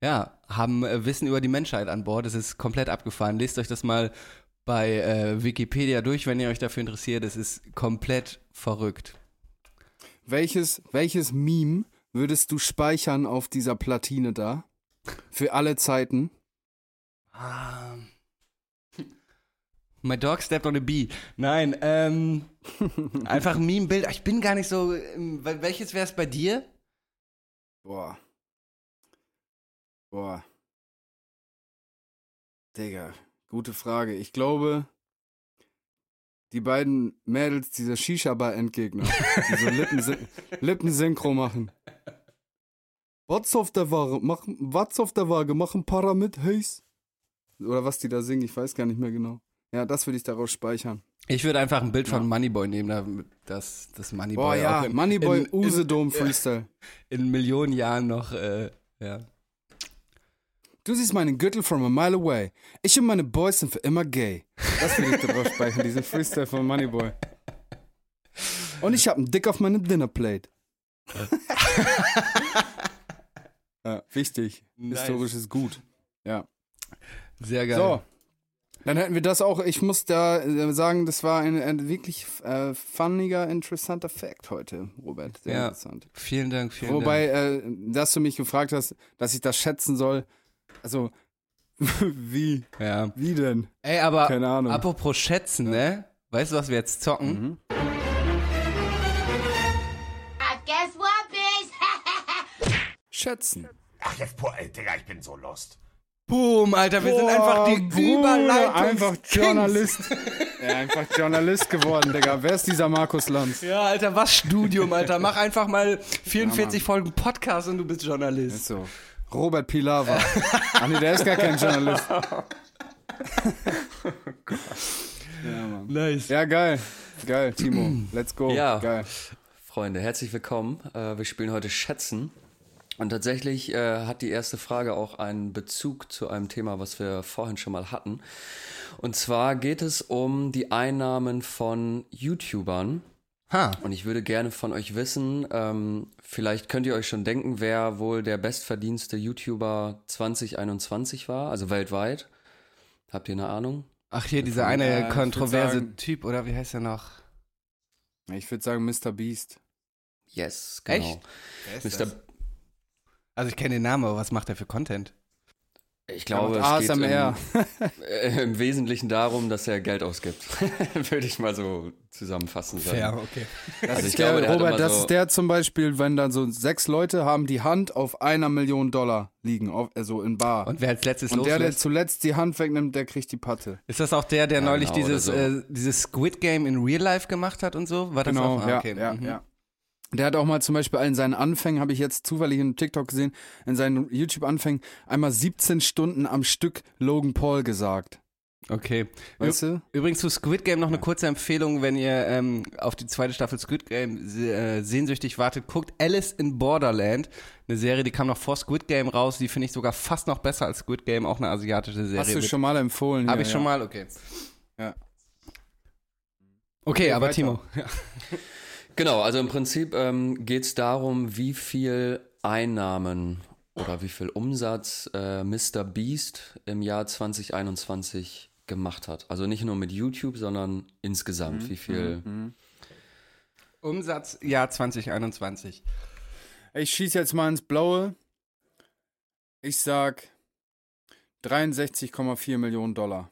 Speaker 3: ja, haben äh, Wissen über die Menschheit an Bord. Es ist komplett abgefahren. Lest euch das mal bei äh, Wikipedia durch, wenn ihr euch dafür interessiert. Es ist komplett verrückt.
Speaker 2: welches, welches Meme würdest du speichern auf dieser Platine da? Für alle Zeiten?
Speaker 3: Ah. My dog stepped on a bee. Nein, ähm, einfach ein Meme-Bild. Ich bin gar nicht so. ähm, wel- Welches wäre es bei dir?
Speaker 2: Boah. Boah. Digga, gute Frage. Ich glaube, die beiden Mädels, dieser Shisha-Bar-Endgegner, die so Lippensyn Lippensynchro machen. Was auf der Waage? Machen, was auf der Waage? Machen Para mit, Heys? Oder was die da singen, ich weiß gar nicht mehr genau. Ja, das würde ich daraus speichern.
Speaker 3: Ich würde einfach ein Bild von
Speaker 2: Ja.
Speaker 3: Moneyboy nehmen, das, das Moneyboy
Speaker 2: Boah, ja,
Speaker 3: in,
Speaker 2: Moneyboy
Speaker 3: in,
Speaker 2: Usedom Freestyle.
Speaker 3: in Millionen Jahren noch, äh, ja.
Speaker 2: Du siehst meinen Gürtel from a mile away. Ich und meine Boys sind für immer gay. Das will ich da drauf speichern, diesen Freestyle von Moneyboy. Und ich hab einen Dick auf meine Dinnerplate. ja, wichtig. Historisches Gut. Ja.
Speaker 3: Sehr geil.
Speaker 2: So. Dann hätten wir das auch. Ich muss da äh, sagen, das war ein, ein wirklich äh, funniger, interessanter Fact heute, Robert. Sehr
Speaker 3: Ja.
Speaker 2: interessant.
Speaker 3: Vielen Dank, vielen
Speaker 2: Wobei,
Speaker 3: Dank.
Speaker 2: äh, dass du mich gefragt hast, dass ich das schätzen soll. Also, wie?
Speaker 3: Ja.
Speaker 2: Wie denn?
Speaker 3: Ey, aber
Speaker 2: Keine Ahnung.
Speaker 3: apropos schätzen, ne? Weißt du, was wir jetzt zocken?
Speaker 2: Mhm.
Speaker 8: Guess what, bitch?
Speaker 2: Schätzen.
Speaker 9: Ach, jetzt, boah, ey, Digga, ich bin so lost.
Speaker 3: Boom, Alter, wir sind einfach die
Speaker 2: Bruder,
Speaker 3: Überleitung.
Speaker 2: Einfach Journalist. ja, einfach Journalist geworden, Digga. Wer ist dieser Markus Lanz?
Speaker 3: Ja, Alter, was Studium, Alter. Mach einfach mal 44 Folgen Podcast und du bist Journalist.
Speaker 2: Ist so. Robert Pilawa. Ach nee, der ist gar kein Journalist. ja, Mann.
Speaker 3: Nice.
Speaker 2: ja, geil. Geil, Timo. Let's go.
Speaker 4: Ja.
Speaker 2: Geil.
Speaker 4: Freunde, herzlich willkommen. Äh, wir spielen heute Schätzen. Und tatsächlich äh, hat die erste Frage auch einen Bezug zu einem Thema, was wir vorhin schon mal hatten. Und zwar geht es um die Einnahmen von YouTubern.
Speaker 3: Ha.
Speaker 4: Und ich würde gerne von euch wissen, ähm, vielleicht könnt ihr euch schon denken, wer wohl der bestverdienste YouTuber 2021 war, also weltweit. Habt ihr eine Ahnung?
Speaker 3: Ach, hier, dieser
Speaker 2: Ja,
Speaker 3: eine
Speaker 2: ich würd
Speaker 3: kontroverse
Speaker 2: sagen-
Speaker 3: Typ, oder wie heißt er noch?
Speaker 2: Ich würde sagen Mr. Beast.
Speaker 4: Yes, genau. Mr.
Speaker 3: Also ich kenne den Namen, aber was macht er für Content?
Speaker 4: Ich glaube, es
Speaker 2: macht
Speaker 4: geht
Speaker 2: ASMR.
Speaker 4: im, äh, im Wesentlichen darum, dass er Geld ausgibt. Würde ich mal so zusammenfassen sagen.
Speaker 3: okay.
Speaker 2: Das
Speaker 4: Also
Speaker 2: ist
Speaker 4: ich glaube,
Speaker 2: der,
Speaker 4: der hat
Speaker 2: Robert, das
Speaker 4: so-
Speaker 2: ist der zum Beispiel, wenn dann so sechs Leute haben die Hand auf einer Million Dollar liegen, auf, also in Bar.
Speaker 3: Und wer als letztes
Speaker 2: Und der, der
Speaker 3: loslässt?
Speaker 2: zuletzt die Hand wegnimmt, der kriegt die Patte.
Speaker 3: Ist das auch der, der
Speaker 4: Ja,
Speaker 3: neulich
Speaker 4: genau,
Speaker 3: dieses,
Speaker 4: so.
Speaker 3: äh, dieses Squid Game in Real Life gemacht hat und so? War das
Speaker 2: Genau,
Speaker 3: auch? Ah,
Speaker 2: ja,
Speaker 3: okay.
Speaker 2: ja,
Speaker 3: mhm.
Speaker 2: ja. Der hat auch mal zum Beispiel in seinen Anfängen, habe ich jetzt zufällig in TikTok gesehen, in seinen YouTube-Anfängen einmal 17 Stunden am Stück Logan Paul gesagt.
Speaker 3: Okay.
Speaker 2: Weißt du?
Speaker 3: Übrigens zu Squid Game noch eine kurze Empfehlung, wenn ihr ähm, auf die zweite Staffel Squid Game äh, sehnsüchtig wartet, guckt Alice in Borderland, eine Serie, die kam noch vor Squid Game raus, die finde ich sogar fast noch besser als Squid Game, auch eine asiatische Serie.
Speaker 2: Hast du schon mal empfohlen.
Speaker 3: Hab
Speaker 2: hier,
Speaker 3: ich schon
Speaker 2: ja.
Speaker 3: mal, okay.
Speaker 2: Ja.
Speaker 3: Okay, aber
Speaker 2: weiter.
Speaker 3: Timo.
Speaker 4: Genau, also im Prinzip ähm, geht es darum, wie viel Einnahmen oder wie viel Umsatz äh, Mr. Beast im Jahr 2021 gemacht hat. Also nicht nur mit YouTube, sondern insgesamt. Wie viel.
Speaker 3: Umsatz Jahr 2021.
Speaker 2: Ich schieße jetzt mal ins Blaue. Ich sag 63,4 Millionen Dollar.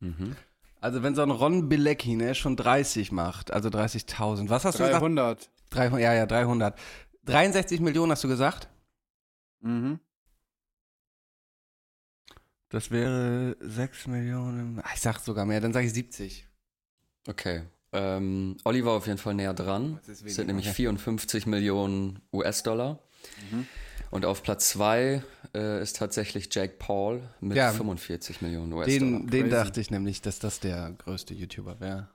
Speaker 4: Mhm.
Speaker 3: Also wenn so ein Ron Bilecki ne, schon 30 macht, also 30.000, was hast du gesagt?
Speaker 2: 300.
Speaker 3: 300, ja, ja, 300. 63 Millionen hast du gesagt?
Speaker 2: Mhm.
Speaker 3: Das wäre 6 Millionen. Ah, Ich sag sogar mehr, dann sage ich 70.
Speaker 4: Okay. Ähm, Olli war auf jeden Fall näher dran.
Speaker 3: Das ist
Speaker 4: Das sind nämlich
Speaker 3: okay.
Speaker 4: 54 Millionen US-Dollar.
Speaker 3: Mhm.
Speaker 4: Und auf Platz 2 äh, ist tatsächlich Jake Paul mit
Speaker 3: Ja.
Speaker 4: 45 Millionen US-Dollar.
Speaker 3: Den, den dachte ich nämlich, dass das der größte YouTuber wäre.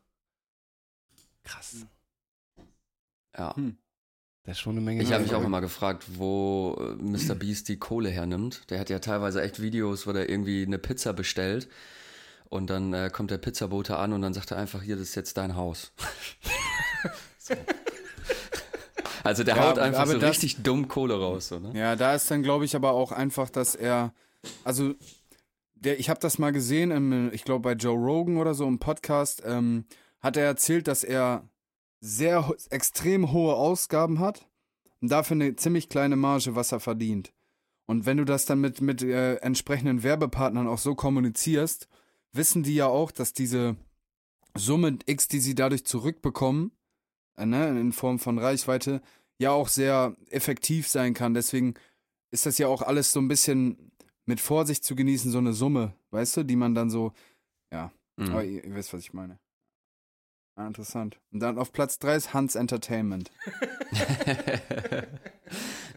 Speaker 3: Krass.
Speaker 4: Ja.
Speaker 2: Hm.
Speaker 3: Das ist schon eine Menge.
Speaker 4: Ich habe mich auch immer gefragt, wo äh, Mr. Beast die Kohle hernimmt. Der hat ja teilweise echt Videos, wo der irgendwie eine Pizza bestellt und dann äh, kommt der Pizzabote an und dann sagt er einfach, hier, das ist jetzt dein Haus. so. Also der
Speaker 2: Ja,
Speaker 4: haut einfach
Speaker 2: aber
Speaker 4: so
Speaker 2: das-
Speaker 4: richtig dumm Kohle raus. So, ne?
Speaker 2: Ja, da ist dann, glaube ich, aber auch einfach, dass er, also, der, ich habe das mal gesehen, im, ich glaube bei Joe Rogan oder so im Podcast, ähm, hat er erzählt, dass er sehr ho- extrem hohe Ausgaben hat und dafür eine ziemlich kleine Marge, was er verdient. Und wenn du das dann mit, mit äh, entsprechenden Werbepartnern auch so kommunizierst, wissen die ja auch, dass diese Summe X, die sie dadurch zurückbekommen, ne, in Form von Reichweite, ja auch sehr effektiv sein kann. Deswegen ist das ja auch alles so ein bisschen mit Vorsicht zu genießen, so eine Summe, weißt du, die man dann so, ja,
Speaker 4: Mhm.
Speaker 2: aber ihr, ihr wisst, was ich meine. Ah, interessant. Und dann auf Platz 3 ist Hans Entertainment.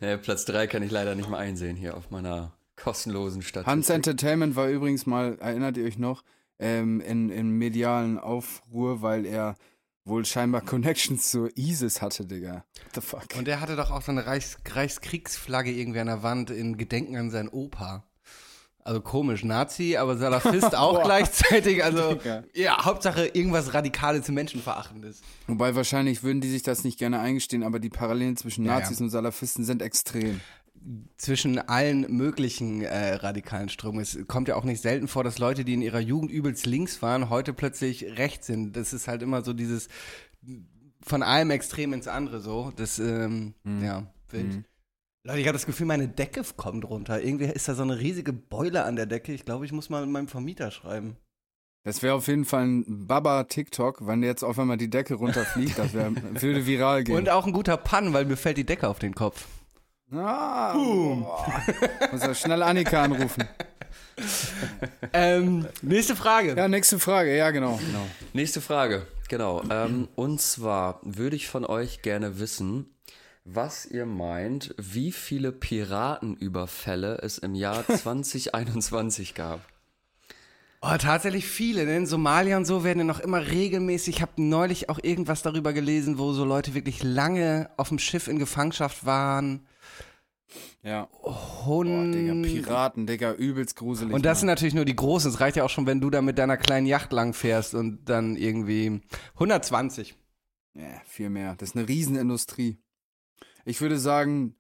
Speaker 4: ja, Platz 3 kann ich leider nicht mal einsehen hier auf meiner kostenlosen Statistik.
Speaker 2: Hans Entertainment war übrigens mal, erinnert ihr euch noch, ähm, in, in medialen Aufruhr, weil er wohl scheinbar Connections zu ISIS hatte, Digga. What the fuck?
Speaker 3: Und der hatte doch auch so eine Reichs Reichskriegsflagge irgendwie an der Wand in Gedenken an seinen Opa. Also komisch, Nazi, aber Salafist auch gleichzeitig. Also
Speaker 2: Digga.
Speaker 3: ja, Hauptsache irgendwas Radikales, Menschenverachtendes.
Speaker 2: Wobei wahrscheinlich würden die sich das nicht gerne eingestehen, aber die Parallelen zwischen
Speaker 3: Ja,
Speaker 2: Nazis
Speaker 3: ja.
Speaker 2: und Salafisten sind extrem.
Speaker 3: Zwischen allen möglichen äh, radikalen Strömungen. Es kommt ja auch nicht selten vor, dass Leute, die in ihrer Jugend übelst links waren, heute plötzlich rechts sind. Das ist halt immer so dieses von einem Extrem ins andere so. Das, ähm, ja, wild. Leute, ich habe das Gefühl, meine Decke kommt runter. Irgendwie ist da so eine riesige Beule an der Decke. Ich glaube, ich muss mal mit meinem Vermieter schreiben.
Speaker 2: Das wäre auf jeden Fall ein Baba-TikTok, wenn jetzt auf einmal die Decke runterfliegt, das wär, würde viral gehen.
Speaker 3: Und auch ein guter Pann, weil mir fällt die Decke auf den Kopf.
Speaker 2: Ah, boah. Muss ja schnell Annika anrufen.
Speaker 3: Ähm, nächste Frage.
Speaker 2: Ja, nächste Frage. Ja, genau. genau.
Speaker 4: Nächste Frage, genau. Ähm, und zwar würde ich von euch gerne wissen, was ihr meint, wie viele Piratenüberfälle es im Jahr 2021 gab.
Speaker 3: Oh, tatsächlich viele, ne? In Somalia und so werden ja noch immer regelmäßig. Ich habe neulich auch irgendwas darüber gelesen, wo so Leute wirklich lange auf dem Schiff in Gefangenschaft waren.
Speaker 2: Ja. Boah,
Speaker 3: Hund.
Speaker 2: Digga, Piraten, Digga, übelst gruselig.
Speaker 3: und das sind
Speaker 2: Mann.
Speaker 3: natürlich nur die großen. Es reicht ja auch schon, wenn du da mit deiner kleinen Yacht lang fährst und dann irgendwie 120.
Speaker 2: Ja, viel mehr. Das ist eine Riesenindustrie. Ich würde sagen,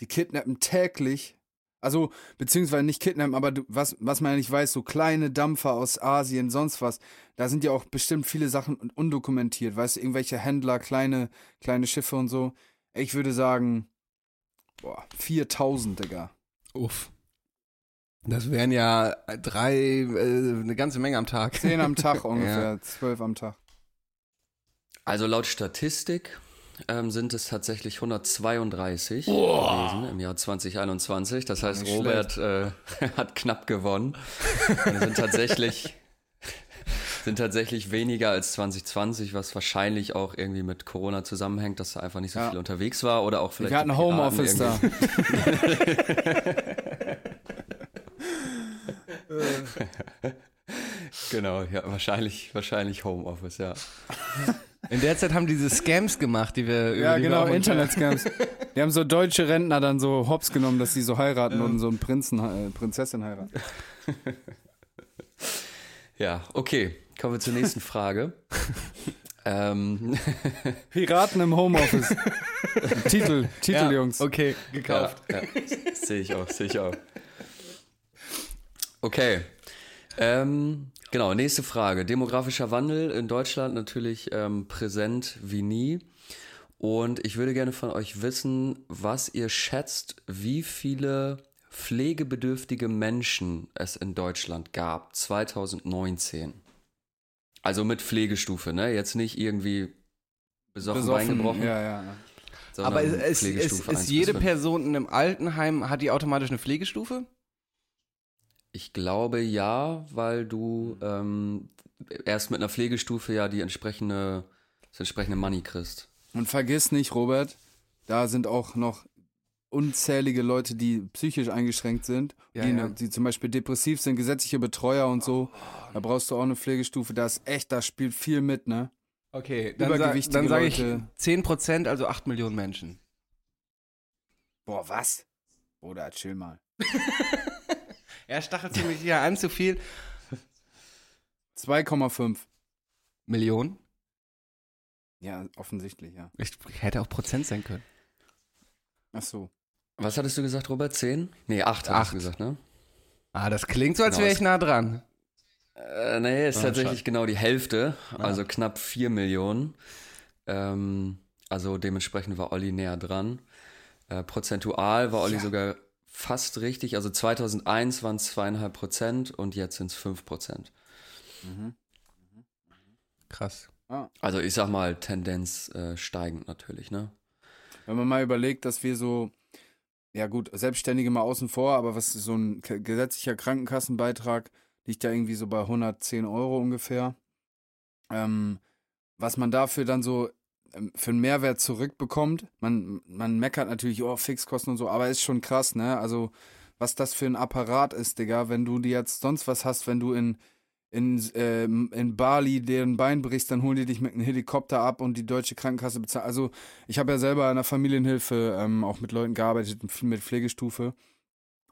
Speaker 2: die kidnappen täglich. Also, beziehungsweise nicht kidnappen, aber du, was, was man ja nicht weiß, so kleine Dampfer aus Asien, sonst was. Da sind ja auch bestimmt viele Sachen undokumentiert. Weißt du, irgendwelche Händler, kleine, kleine Schiffe und so. Ich würde sagen, boah, 4000, Digga.
Speaker 3: Uff. Das wären ja drei, äh, eine ganze Menge am Tag.
Speaker 2: 10 am Tag ungefähr, 12 am Tag.
Speaker 4: Also laut Statistik ähm, sind es tatsächlich 132 gewesen im Jahr 2021. Das heißt, Robert äh, hat knapp gewonnen. Es sind tatsächlich sind tatsächlich weniger als 2020, was wahrscheinlich auch irgendwie mit Corona zusammenhängt, dass er einfach nicht so
Speaker 2: Ja.
Speaker 4: viel unterwegs war oder auch vielleicht
Speaker 2: Wir hatten Homeoffice da.
Speaker 4: Genau, ja, wahrscheinlich, wahrscheinlich Homeoffice, ja.
Speaker 3: In der Zeit haben diese Scams gemacht, die wir über
Speaker 2: Ja,
Speaker 3: die
Speaker 2: genau, Internet-Scams. Die haben so deutsche Rentner dann so hops genommen, dass sie so heiraten und so einen Prinzen, äh, Prinzessin heiraten.
Speaker 4: Ja, okay. Kommen wir zur nächsten Frage. ähm,
Speaker 2: Piraten im Homeoffice. Titel, Titel,
Speaker 3: Ja,
Speaker 2: Jungs.
Speaker 3: Okay, gekauft.
Speaker 4: Ja, ja. sehe ich auch, sehe ich auch. Okay. Ähm, genau, nächste Frage. Demografischer Wandel in Deutschland natürlich ähm, präsent wie nie. Und ich würde gerne von euch wissen, was ihr schätzt, wie viele pflegebedürftige Menschen es in Deutschland gab 2019. Also mit Pflegestufe, ne? Jetzt nicht irgendwie besoffen,
Speaker 2: Besoffen.
Speaker 4: reingebrochen,
Speaker 2: Ja, ja.
Speaker 3: Aber es, es, ist
Speaker 4: 1 bis
Speaker 3: jede
Speaker 4: 5.
Speaker 3: Person in einem Altenheim, hat die automatisch eine Pflegestufe?
Speaker 4: Ich glaube ja, weil du ähm, erst mit einer Pflegestufe ja die entsprechende, das entsprechende Money kriegst.
Speaker 2: Und vergiss nicht, Robert, da sind auch noch unzählige Leute, die psychisch eingeschränkt sind,
Speaker 3: Ja,
Speaker 2: die,
Speaker 3: ja.
Speaker 2: die zum Beispiel depressiv sind, gesetzliche Betreuer und so. Da brauchst du auch eine Pflegestufe. Da ist echt, da spielt viel mit, ne?
Speaker 3: Okay, dann, sa
Speaker 2: Übergewichtige
Speaker 3: dann sage ich
Speaker 2: Leute.
Speaker 3: 10%, also 8 Millionen Menschen.
Speaker 2: Boah, was? Oder chill mal.
Speaker 3: Er stachelt mich hier an zu viel.
Speaker 2: 2,5.
Speaker 3: Millionen?
Speaker 2: Ja, offensichtlich, ja.
Speaker 3: Ich hätte auch Prozent sein können.
Speaker 2: Ach so.
Speaker 4: Was hattest du gesagt, Robert? Zehn? Nee, acht, hattest
Speaker 3: Acht.
Speaker 4: du gesagt, ne?
Speaker 3: Ah, das klingt so, als
Speaker 4: Genau,
Speaker 3: wäre ich nah dran.
Speaker 4: Äh, nee, ist
Speaker 3: Ah,
Speaker 4: tatsächlich
Speaker 3: schade.
Speaker 4: genau die Hälfte, also knapp vier Millionen. Ähm, also dementsprechend war Olli näher dran. Äh, prozentual war Olli sogar fast richtig. Also 2001 waren es zweieinhalb Prozent und jetzt sind es fünf Prozent.
Speaker 3: Krass.
Speaker 4: Also ich sag mal Tendenz äh, steigend natürlich, ne?
Speaker 2: Wenn man mal überlegt, dass wir so, ja gut, Selbstständige mal außen vor, aber was ist so ein gesetzlicher Krankenkassenbeitrag liegt ja irgendwie so bei 110 Euro ungefähr. Ähm, was man dafür dann so ähm, für einen Mehrwert zurückbekommt, man, man meckert natürlich, oh, Fixkosten und so, aber ist schon krass, ne? Also, was das für ein Apparat ist, Digga, wenn du dir jetzt sonst was hast, wenn du in, in, ähm, in Bali deren Bein brichst, dann holen die dich mit einem Helikopter ab und die deutsche Krankenkasse bezahlt. Also ich habe ja selber in der Familienhilfe ähm, auch mit Leuten gearbeitet, viel mit Pflegestufe.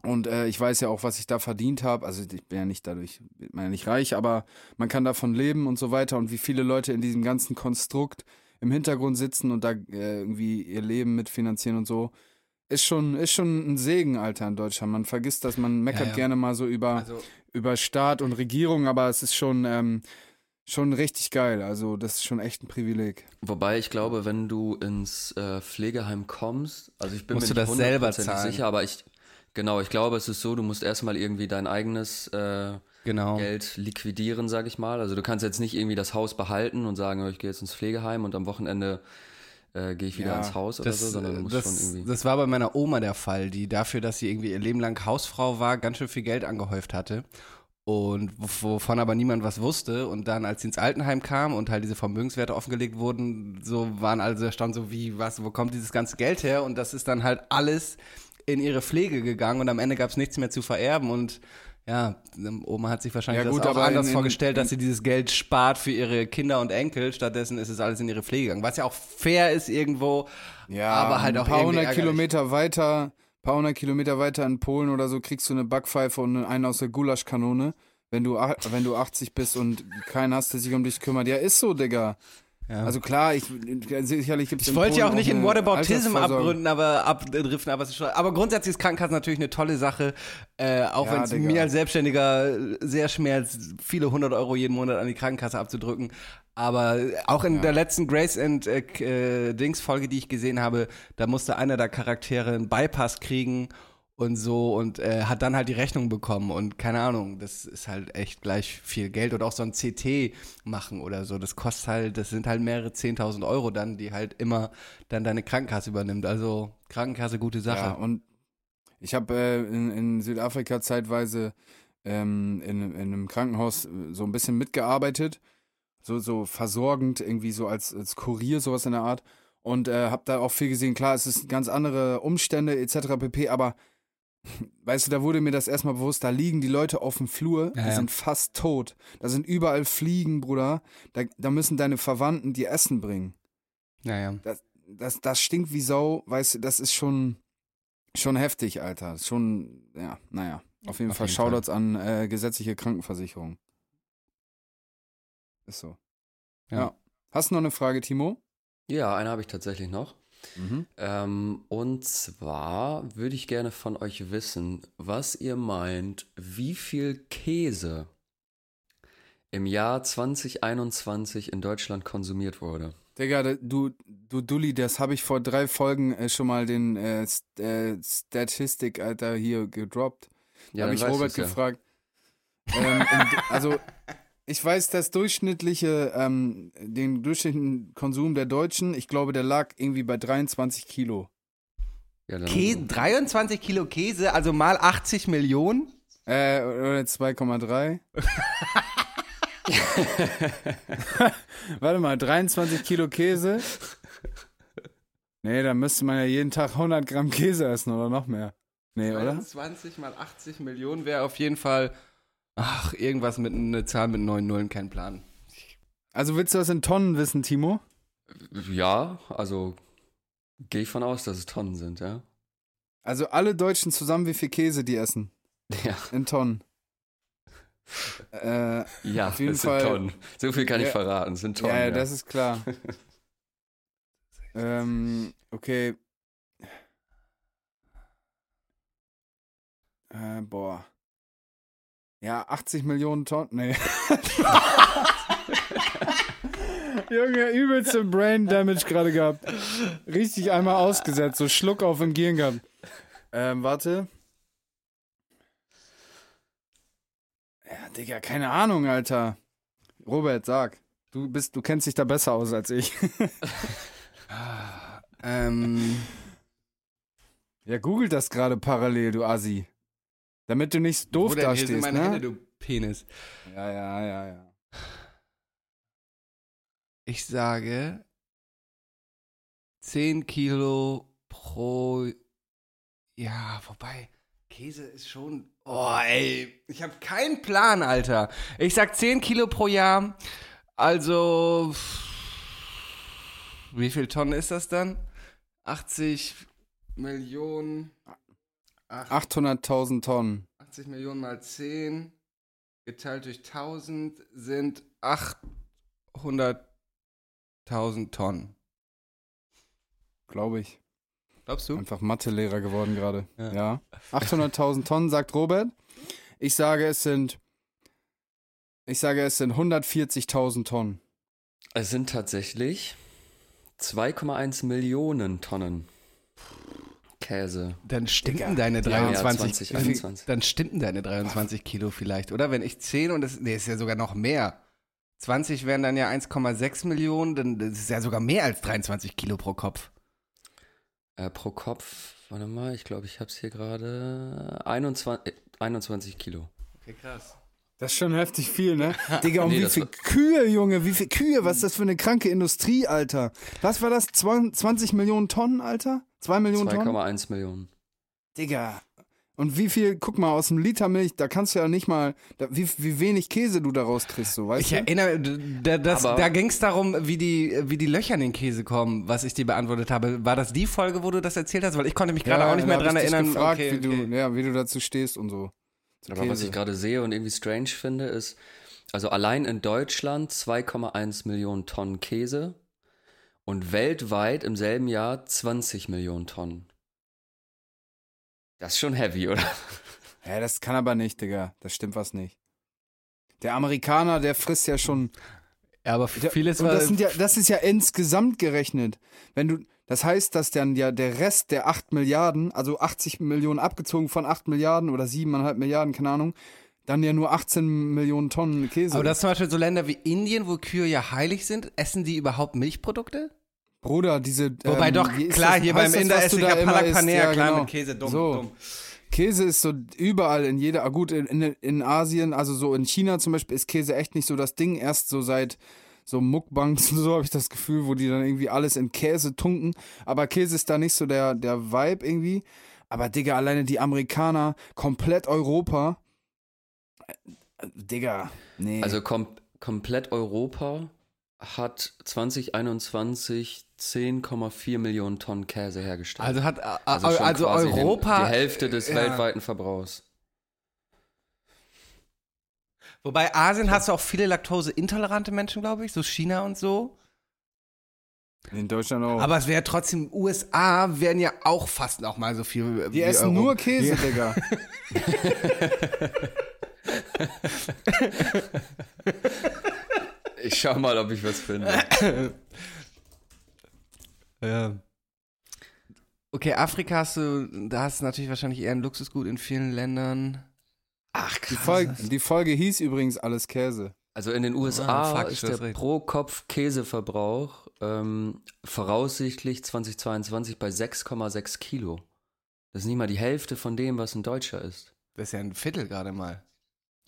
Speaker 2: Und äh, ich weiß ja auch, was ich da verdient habe. Also ich bin ja nicht dadurch, wird man ja nicht reich, aber man kann davon leben und so weiter. Und wie viele Leute in diesem ganzen Konstrukt im Hintergrund sitzen und da äh, irgendwie ihr Leben mitfinanzieren und so. Ist schon, ist schon ein Segen, Alter, in Deutschland. Man vergisst das, man meckert
Speaker 3: ja.
Speaker 2: gerne mal so über,
Speaker 3: Also,
Speaker 2: über Staat und Regierung, aber es ist schon, ähm, schon richtig geil. Also, das ist schon echt ein Privileg.
Speaker 4: Wobei ich glaube, wenn du ins äh, Pflegeheim kommst, also ich bin
Speaker 3: Musst
Speaker 4: mir
Speaker 3: du
Speaker 4: nicht
Speaker 3: das selber
Speaker 4: hundertprozentig
Speaker 3: zahlen.
Speaker 4: sicher, aber ich, genau, ich glaube, es ist so, du musst erstmal irgendwie dein eigenes äh,
Speaker 3: genau.
Speaker 4: Geld liquidieren, sag ich mal. Also du kannst jetzt nicht irgendwie das Haus behalten und sagen, ich gehe jetzt ins Pflegeheim und am Wochenende äh, gehe ich wieder
Speaker 2: Ja,
Speaker 4: ins Haus oder
Speaker 3: Das,
Speaker 4: so, sondern du musst
Speaker 3: das,
Speaker 4: schon irgendwie.
Speaker 3: das war bei meiner Oma der Fall, die dafür, dass sie irgendwie ihr Leben lang Hausfrau war, ganz schön viel Geld angehäuft hatte. Und wov- wovon aber niemand was wusste. Und dann, als sie ins Altenheim kam und halt diese Vermögenswerte offengelegt wurden, so waren also stand so wie, was, wo kommt dieses ganze Geld her? Und das ist dann halt alles in ihre Pflege gegangen und am Ende gab es nichts mehr zu vererben und ja, Oma hat sich wahrscheinlich
Speaker 2: Ja, gut,
Speaker 3: das auch
Speaker 2: aber
Speaker 3: anders
Speaker 2: in-
Speaker 3: vorgestellt, dass sie dieses Geld spart für ihre Kinder und Enkel. Stattdessen ist es alles in ihre Pflege gegangen. Was ja auch fair ist irgendwo,
Speaker 2: Ja,
Speaker 3: aber halt auch
Speaker 2: ein paar hundert. Kilometer weiter, paar hundert Kilometer weiter in Polen oder so kriegst du eine Backpfeife und einen aus der Gulaschkanone, wenn du, wenn du 80 bist und keinen hast, der sich um dich kümmert. Ja, ist so, Digga.
Speaker 3: Ja.
Speaker 2: Also klar, ich, sicherlich gibt es
Speaker 3: Ich wollte ja auch nicht in Whataboutism abgründen, aber abdriften, aber es ist schon. Aber grundsätzlich ist Krankenkasse natürlich eine tolle Sache, äh, auch
Speaker 2: Ja,
Speaker 3: wenn es mir als Selbstständiger sehr schmerzt, viele hundert Euro jeden Monat an die Krankenkasse abzudrücken. Aber auch in der letzten Grace and äh, äh, Dings Folge, die ich gesehen habe, da musste einer der Charaktere einen Bypass kriegen und so und äh, hat dann halt die Rechnung bekommen und keine Ahnung, das ist halt echt gleich viel Geld oder auch so ein CT machen oder so, das kostet halt, das sind halt mehrere 10.000 Euro dann, die halt immer dann deine Krankenkasse übernimmt, also Krankenkasse, gute Sache.
Speaker 2: Ja, und ich habe äh, in, in Südafrika zeitweise ähm, in, in einem Krankenhaus äh, so ein bisschen mitgearbeitet, so, so versorgend, irgendwie so als, als Kurier, sowas in der Art. Und äh, habe da auch viel gesehen. Klar, es ist ganz andere Umstände etc. pp. Aber weißt du, da wurde mir das erstmal bewusst, da liegen die Leute auf dem Flur,
Speaker 3: Ja,
Speaker 2: die
Speaker 3: ja.
Speaker 2: sind fast tot. Da sind überall Fliegen, Bruder. Da, da müssen deine Verwandten dir Essen bringen
Speaker 3: Naja.
Speaker 2: das, das stinkt wie Sau, weißt du, das ist schon, schon heftig, Alter. Das Schon, ja, naja. Auf jeden
Speaker 3: Auf
Speaker 2: Fall
Speaker 3: jeden
Speaker 2: Shoutouts an äh, gesetzliche Krankenversicherung. Ist so.
Speaker 3: Ja.
Speaker 2: Ja. Hast du noch eine Frage, Timo?
Speaker 4: Ja, eine habe ich tatsächlich noch.
Speaker 2: Mhm.
Speaker 4: Ähm, und zwar würde ich gerne von euch wissen, was ihr meint, wie viel Käse im Jahr 2021 in Deutschland konsumiert wurde.
Speaker 2: Digga, du, du Dulli, das habe ich vor drei Folgen äh, schon mal den äh, St äh, Statistik, Alter, hier gedroppt. Da habe
Speaker 4: dann
Speaker 2: ich Robert
Speaker 4: du's ja.
Speaker 2: gefragt. ähm, also, ich weiß, das durchschnittliche, ähm, den durchschnittlichen Konsum der Deutschen, ich glaube, der lag irgendwie bei 23 Kilo.
Speaker 4: Ja,
Speaker 3: Käse, 23 Kilo Käse, also mal 80 Millionen?
Speaker 2: Äh, oder 2,3. Warte mal, 23 Kilo Käse? Nee, da müsste man ja jeden Tag 100 Gramm Käse essen oder noch mehr. Nee, oder?
Speaker 3: 23 mal 80 Millionen wäre auf jeden Fall, ach, irgendwas mit einer Zahl mit neun Nullen, kein Plan.
Speaker 2: Also willst du das in Tonnen wissen, Timo?
Speaker 4: Ja, also gehe ich von aus, dass es Tonnen sind, ja.
Speaker 2: Also alle Deutschen zusammen, wie viel Käse die essen?
Speaker 4: Ja,
Speaker 2: In Tonnen. Äh,
Speaker 4: ja
Speaker 2: Auf jeden
Speaker 4: es sind
Speaker 2: Fall-
Speaker 4: Tonnen. So viel kann ich
Speaker 2: Ja.
Speaker 4: verraten, es sind Tonnen.
Speaker 2: ja,
Speaker 4: Ja,
Speaker 2: ja, das ist klar. ähm, okay. Äh, boah. Ja, 80 Millionen Tonnen. Nee. Junge, übelste Brain Damage gerade gehabt. Richtig einmal ausgesetzt, so Schluck auf im Gehirn gehabt. Ähm, warte. Ja, Digga, keine Ahnung, Alter. Robert, sag. Du bist, du kennst dich da besser aus als ich.
Speaker 3: Ähm,
Speaker 2: Ja, google das gerade parallel, du Assi. Damit du nicht doof
Speaker 3: wo denn? Hier sind
Speaker 2: dastehst,
Speaker 3: meine
Speaker 2: ne?
Speaker 3: Hände, du Penis.
Speaker 2: Ja, ja, ja, ja.
Speaker 3: Ich sage 10 Kilo pro. Ja, wobei. Käse ist schon. Oh, ey. Ich habe keinen Plan, Alter. Ich sag 10 Kilo pro Jahr. Also. Wie viel Tonnen ist das dann? 80 Millionen.
Speaker 2: 800.000 Tonnen.
Speaker 3: 80 Millionen mal 10 geteilt durch 1000 sind 800.000 Tonnen.
Speaker 2: Glaube ich.
Speaker 3: Glaubst du?
Speaker 2: Einfach Mathelehrer geworden gerade.
Speaker 3: Ja.
Speaker 2: Ja. 800.000 Tonnen, sagt Robert. Ich sage, es sind. Ich sage, es sind 140.000 Tonnen.
Speaker 4: Es sind tatsächlich 2,1 Millionen Tonnen Käse.
Speaker 3: Dann stimmten deine
Speaker 4: Ja, ja,
Speaker 3: 23
Speaker 4: 2021.
Speaker 3: Dann stimmten deine 23 Kilo vielleicht, oder? Wenn ich 10 und das nee, ist ja sogar noch mehr. 20 wären dann ja 1,6 Millionen, dann das ist ja sogar mehr als 23 Kilo pro Kopf.
Speaker 4: Äh, pro Kopf, warte mal, ich glaube, ich habe es hier gerade 21, äh, 21 Kilo.
Speaker 3: Okay, krass.
Speaker 2: Das ist schon heftig viel, ne? Digga, und
Speaker 4: Nee,
Speaker 2: wie
Speaker 4: das
Speaker 2: viel
Speaker 4: war-
Speaker 2: Kühe, Junge, wie viel Kühe? Was ist das für eine kranke Industrie, Alter? Was war das? 20 Millionen Tonnen, Alter? 2 Millionen Tonnen?
Speaker 4: 2,1 Millionen.
Speaker 2: Digga. Und wie viel, guck mal, aus dem Liter Milch, da kannst du ja nicht mal, da, wie, wie wenig Käse du daraus kriegst, so, weißt
Speaker 3: Ich
Speaker 2: du?
Speaker 3: erinnere, da, das, da ging es darum, wie die, wie die Löcher in den Käse kommen, was ich dir beantwortet habe. War das die Folge, wo du das erzählt hast? Weil ich konnte mich gerade auch nicht mehr dran
Speaker 2: ich
Speaker 3: erinnern.
Speaker 2: Gefragt,
Speaker 3: okay,
Speaker 2: wie,
Speaker 3: okay.
Speaker 2: Du, ja, wie du dazu stehst und so.
Speaker 4: Aber was ich gerade sehe und irgendwie strange finde, ist, also allein in Deutschland 2,1 Millionen Tonnen Käse und weltweit im selben Jahr 20 Millionen Tonnen. Das ist schon heavy, oder?
Speaker 2: Ja, das kann aber nicht, Digga. Das stimmt was nicht. Der Amerikaner, der frisst ja schon.
Speaker 3: Ja, aber
Speaker 2: Der,
Speaker 3: vieles
Speaker 2: und
Speaker 3: war.
Speaker 2: das, sind ja, das ist ja insgesamt gerechnet. Wenn du, das heißt, dass dann ja der Rest der 8 Milliarden, also 80 Millionen abgezogen von 8 Milliarden oder 7,5 Milliarden, keine Ahnung, dann ja nur 18 Millionen Tonnen Käse.
Speaker 3: aber das zum Beispiel so Länder wie Indien, wo Kühe ja heilig sind, essen die überhaupt Milchprodukte?
Speaker 2: Bruder, diese.
Speaker 3: Wobei
Speaker 2: ähm,
Speaker 3: doch,
Speaker 2: ist
Speaker 3: klar,
Speaker 2: das-
Speaker 3: hier beim
Speaker 2: das,
Speaker 3: Inder esse ich ja
Speaker 2: immer
Speaker 3: Palak
Speaker 2: isst?
Speaker 3: Paneer,
Speaker 2: Ja,
Speaker 3: klar,
Speaker 2: genau.
Speaker 3: mit Käse, dumm,
Speaker 2: so.
Speaker 3: dumm.
Speaker 2: Käse ist so überall in jeder, ah, gut, in, in, in Asien, also so in China zum Beispiel, ist Käse echt nicht so das Ding. Erst so seit so Muckbanks und so habe ich das Gefühl, wo die dann irgendwie alles in Käse tunken. Aber Käse ist da nicht so der, der Vibe irgendwie. Aber Digga, alleine die Amerikaner, komplett Europa. Äh, Digga, nee.
Speaker 4: Also kom komplett Europa hat 2021 10,4 Millionen Tonnen Käse hergestellt.
Speaker 3: Also hat
Speaker 4: also,
Speaker 3: also, also Europa.
Speaker 4: Den, die Hälfte des
Speaker 3: ja.
Speaker 4: weltweiten Verbrauchs.
Speaker 3: Wobei Asien hast du auch viele laktoseintolerante Menschen, glaube ich, so China und so.
Speaker 2: in Deutschland auch.
Speaker 3: Aber es wäre trotzdem, USA wären ja auch fast noch mal so viel.
Speaker 2: die essen nur Käse, Digga.
Speaker 4: Ich schau mal, ob ich was finde.
Speaker 3: Ja. Okay, Afrika hast du, da hast du natürlich wahrscheinlich eher ein Luxusgut in vielen Ländern. Ach,
Speaker 2: Die Folge, die Folge hieß übrigens alles Käse.
Speaker 4: Also in den USA
Speaker 3: Ah, fuck,
Speaker 4: ist der. Pro-Kopf-Käseverbrauch ähm, voraussichtlich 2022 bei 6,6 Kilo. Das ist nicht mal die Hälfte von dem, was ein Deutscher ist.
Speaker 3: Das ist ja ein Viertel gerade mal.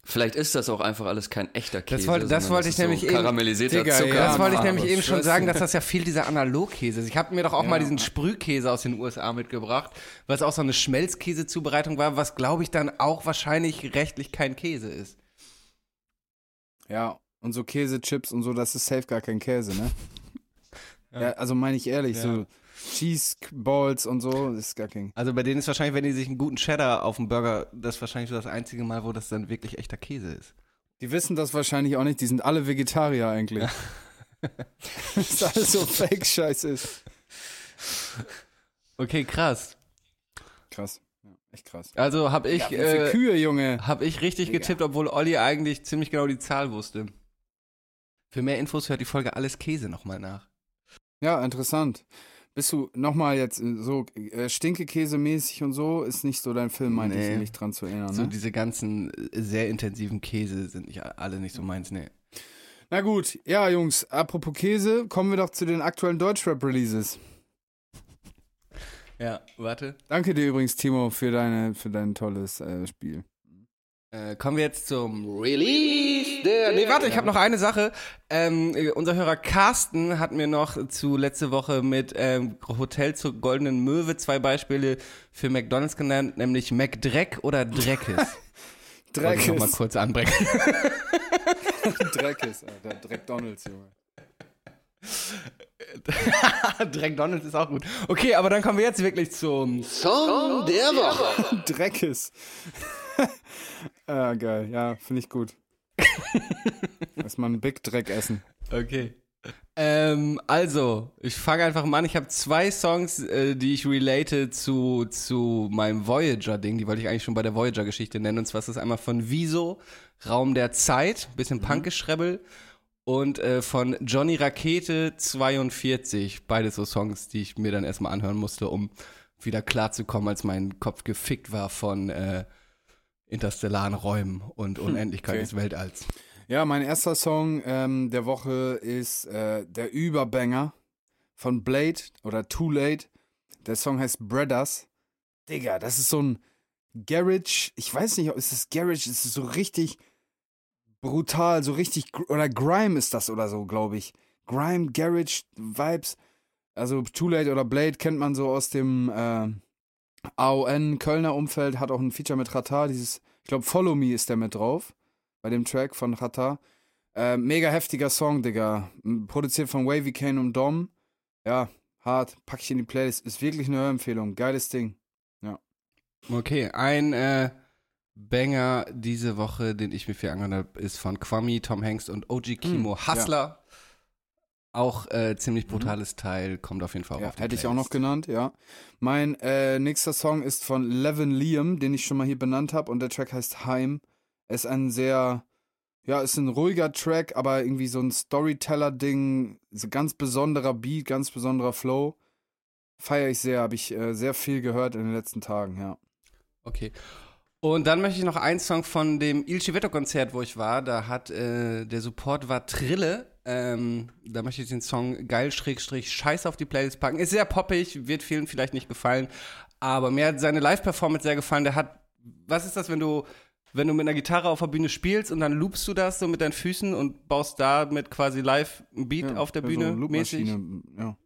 Speaker 4: Vielleicht ist das auch einfach alles kein echter Käse.
Speaker 3: wollte- das wollte ich nämlich
Speaker 4: so
Speaker 3: eben-
Speaker 4: karamellisierter
Speaker 2: Digga,
Speaker 4: Zucker.
Speaker 2: ja,
Speaker 3: das wollte ich nämlich eben schon sagen, dass das ja viel dieser Analogkäse ist. Ich habe mir doch auch mal diesen Sprühkäse aus den USA mitgebracht, was auch so eine Schmelzkäsezubereitung war, was glaube ich dann auch wahrscheinlich rechtlich kein Käse ist.
Speaker 2: Ja, und so Käsechips und so, das ist safe gar kein Käse, ne? ja. also meine ich ehrlich, so Cheese Balls und so, das ist gar kein.
Speaker 3: Also bei denen ist wahrscheinlich, wenn die sich einen guten Cheddar auf dem Burger, das ist wahrscheinlich so das einzige Mal, wo das dann wirklich echter Käse ist.
Speaker 2: Die wissen das wahrscheinlich auch nicht, die sind alle Vegetarier eigentlich. das ist alles so Fake-Scheiß ist.
Speaker 3: Okay, krass.
Speaker 2: Krass. Ja, echt krass.
Speaker 3: Also habe ich,
Speaker 2: Ja,
Speaker 3: äh,
Speaker 2: Kühe, Junge.
Speaker 3: hab ich richtig
Speaker 2: Digga.
Speaker 3: getippt, obwohl Olli eigentlich ziemlich genau die Zahl wusste. Für mehr Infos hört die Folge Alles Käse nochmal nach.
Speaker 2: Ja, interessant. Bist du nochmal jetzt äh, so äh, Stinkekäse-mäßig und so, ist nicht so dein Film, meinte
Speaker 3: Nee.
Speaker 2: ich, mich dran zu erinnern.
Speaker 3: So
Speaker 2: Ne?
Speaker 3: diese ganzen äh, sehr intensiven Käse sind nicht alle nicht so meins, nee.
Speaker 2: Na gut, ja, Jungs, apropos Käse, kommen wir doch zu den aktuellen Deutschrap-Releases.
Speaker 3: Ja, warte.
Speaker 2: Danke dir übrigens, Timo, für, deine, für dein tolles äh, Spiel.
Speaker 3: Äh, kommen wir jetzt zum Release der. Nee, warte, ich habe noch eine Sache. Ähm, äh, unser Hörer Carsten hat mir noch zu letzte Woche mit ähm, Hotel zur Goldenen Möwe zwei Beispiele für McDonalds genannt, nämlich McDreck oder Dreckes. Wollte ich noch mal
Speaker 2: Dreckes.
Speaker 3: kurz anbrechen.
Speaker 2: Dreckes, Alter. Dreck Donalds, Junge.
Speaker 3: Dreck Donalds ist auch gut. Okay, aber dann kommen wir jetzt wirklich zum.
Speaker 5: Song der Woche.
Speaker 2: Dreckes. Ah, geil. Ja, finde ich gut. Erstmal einen Big Dreck essen.
Speaker 3: Okay. Ähm, also, ich fange einfach mal an. Ich habe zwei Songs, äh, die ich relate zu, zu meinem Voyager-Ding. Die wollte ich eigentlich schon bei der Voyager-Geschichte nennen. Und zwar ist das einmal von Wieso, Raum der Zeit, bisschen Punkgeschrebbel. Und äh, von Johnny Rakete 42. Beide so Songs, die ich mir dann erstmal anhören musste, um wieder klarzukommen, als mein Kopf gefickt war von äh, interstellaren Räumen und Unendlichkeit
Speaker 2: okay.
Speaker 3: des Weltalls.
Speaker 2: Ja, mein erster Song ähm, der Woche ist äh, der Überbanger von Blade oder Too Late. Der Song heißt Brothers. Digga, das ist so ein Garage. Ich weiß nicht, ob es ist Garage, es ist so richtig brutal, so richtig. Oder Grime ist das oder so, glaube ich. Grime, Garage, Vibes. Also Too Late oder Blade kennt man so aus dem äh, AON Kölner Umfeld, hat auch ein Feature mit Rata. Dieses, ich glaube, Follow Me ist der mit drauf bei dem Track von Rata. Äh, mega heftiger Song, Digga. Produziert von Wavy Kane und Dom. Ja, hart. Pack ich in die Playlist. Ist wirklich eine Hörempfehlung. Geiles Ding.
Speaker 3: Okay, ein äh, Banger diese Woche, den ich mir viel angehört habe, ist von Kwame, Tom Hanks und OG Kimo
Speaker 2: Hm,
Speaker 3: Hustler. Auch äh, ziemlich brutales Teil, kommt auf jeden Fall auch
Speaker 2: Ja,
Speaker 3: auf die
Speaker 2: hätte ich auch noch
Speaker 3: Playlist.
Speaker 2: genannt, ja. Mein äh, nächster Song ist von Levin Liam, den ich schon mal hier benannt habe. Und der Track heißt Heim. Er ist ein sehr, ja, ist ein ruhiger Track, aber irgendwie so ein Storyteller-Ding. So ganz besonderer Beat, ganz besonderer Flow. Feiere ich sehr, habe ich äh, sehr viel gehört in den letzten Tagen, ja.
Speaker 3: Okay. Und dann möchte ich noch einen Song von dem Il Civetto-Konzert, wo ich war. Da hat äh, der Support war Trille. Ähm, da möchte ich den Song geil Schrägstrich Scheiß auf die Playlist packen. Ist sehr poppig, wird vielen vielleicht nicht gefallen. Aber mir hat seine Live-Performance sehr gefallen. Der hat, was ist das, wenn du, wenn du mit einer Gitarre auf der Bühne spielst und dann loopst du das so mit deinen Füßen und baust damit quasi live ein Beat
Speaker 2: ja
Speaker 3: auf der
Speaker 2: so
Speaker 3: Bühne
Speaker 2: Loopmaschine,
Speaker 3: mäßig?
Speaker 2: Ja.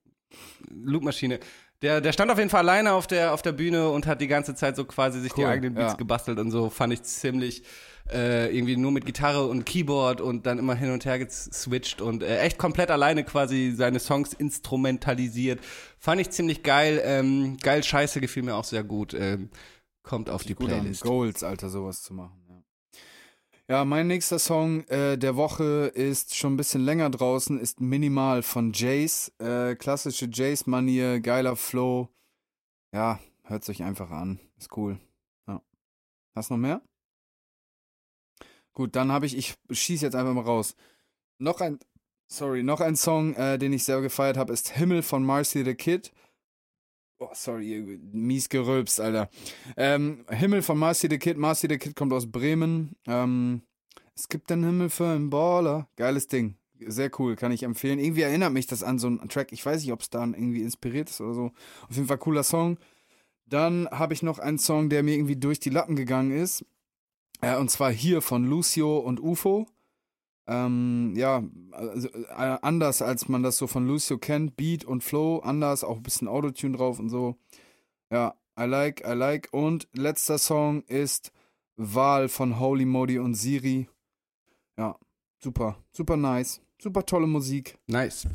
Speaker 3: Loopmaschine. Der, der stand auf jeden Fall alleine auf der, auf der Bühne und hat die ganze Zeit so quasi sich die
Speaker 2: Cool,
Speaker 3: eigenen Beats
Speaker 2: ja.
Speaker 3: gebastelt und so. Fand ich ziemlich äh, irgendwie nur mit Gitarre und Keyboard und dann immer hin und her geswitcht und äh, echt komplett alleine quasi seine Songs instrumentalisiert. Fand ich ziemlich geil. Ähm, geil Scheiße gefiel mir auch sehr gut. Ähm, kommt auf die
Speaker 2: an,
Speaker 3: Playlist.
Speaker 2: Goals, Alter, sowas zu machen. Ja, mein nächster Song äh, der Woche ist schon ein bisschen länger draußen, ist Minimal von Jace. Äh, klassische Jace-Manier, geiler Flow. Ja, hört euch einfach an. Ist cool. Ja. Hast noch mehr? Gut, dann habe ich, ich schieße jetzt einfach mal raus. Noch ein, sorry, noch ein Song, äh, den ich sehr gefeiert habe, ist Himmel von Marcy the Kid. Oh, sorry, mies gerülpst, Alter. Ähm, Himmel von Marcy the Kid. Marcy the Kid kommt aus Bremen. Ähm, es gibt einen Himmel für einen Baller. Geiles Ding. Sehr cool, kann ich empfehlen. Irgendwie erinnert mich das an so einen Track. Ich weiß nicht, ob es da irgendwie inspiriert ist oder so. Auf jeden Fall cooler Song. Dann habe ich noch einen Song, der mir irgendwie durch die Lappen gegangen ist. Äh, und zwar hier von Lucio und UFO. Ähm, ja, also, äh, anders als man das so von Lucio kennt. Beat und Flow, anders, auch ein bisschen Autotune drauf und so. Ja, I like, I like. Und letzter Song ist Wahl von Holy Modi und Siri. Ja, super, super nice. Super tolle Musik.
Speaker 3: Nice.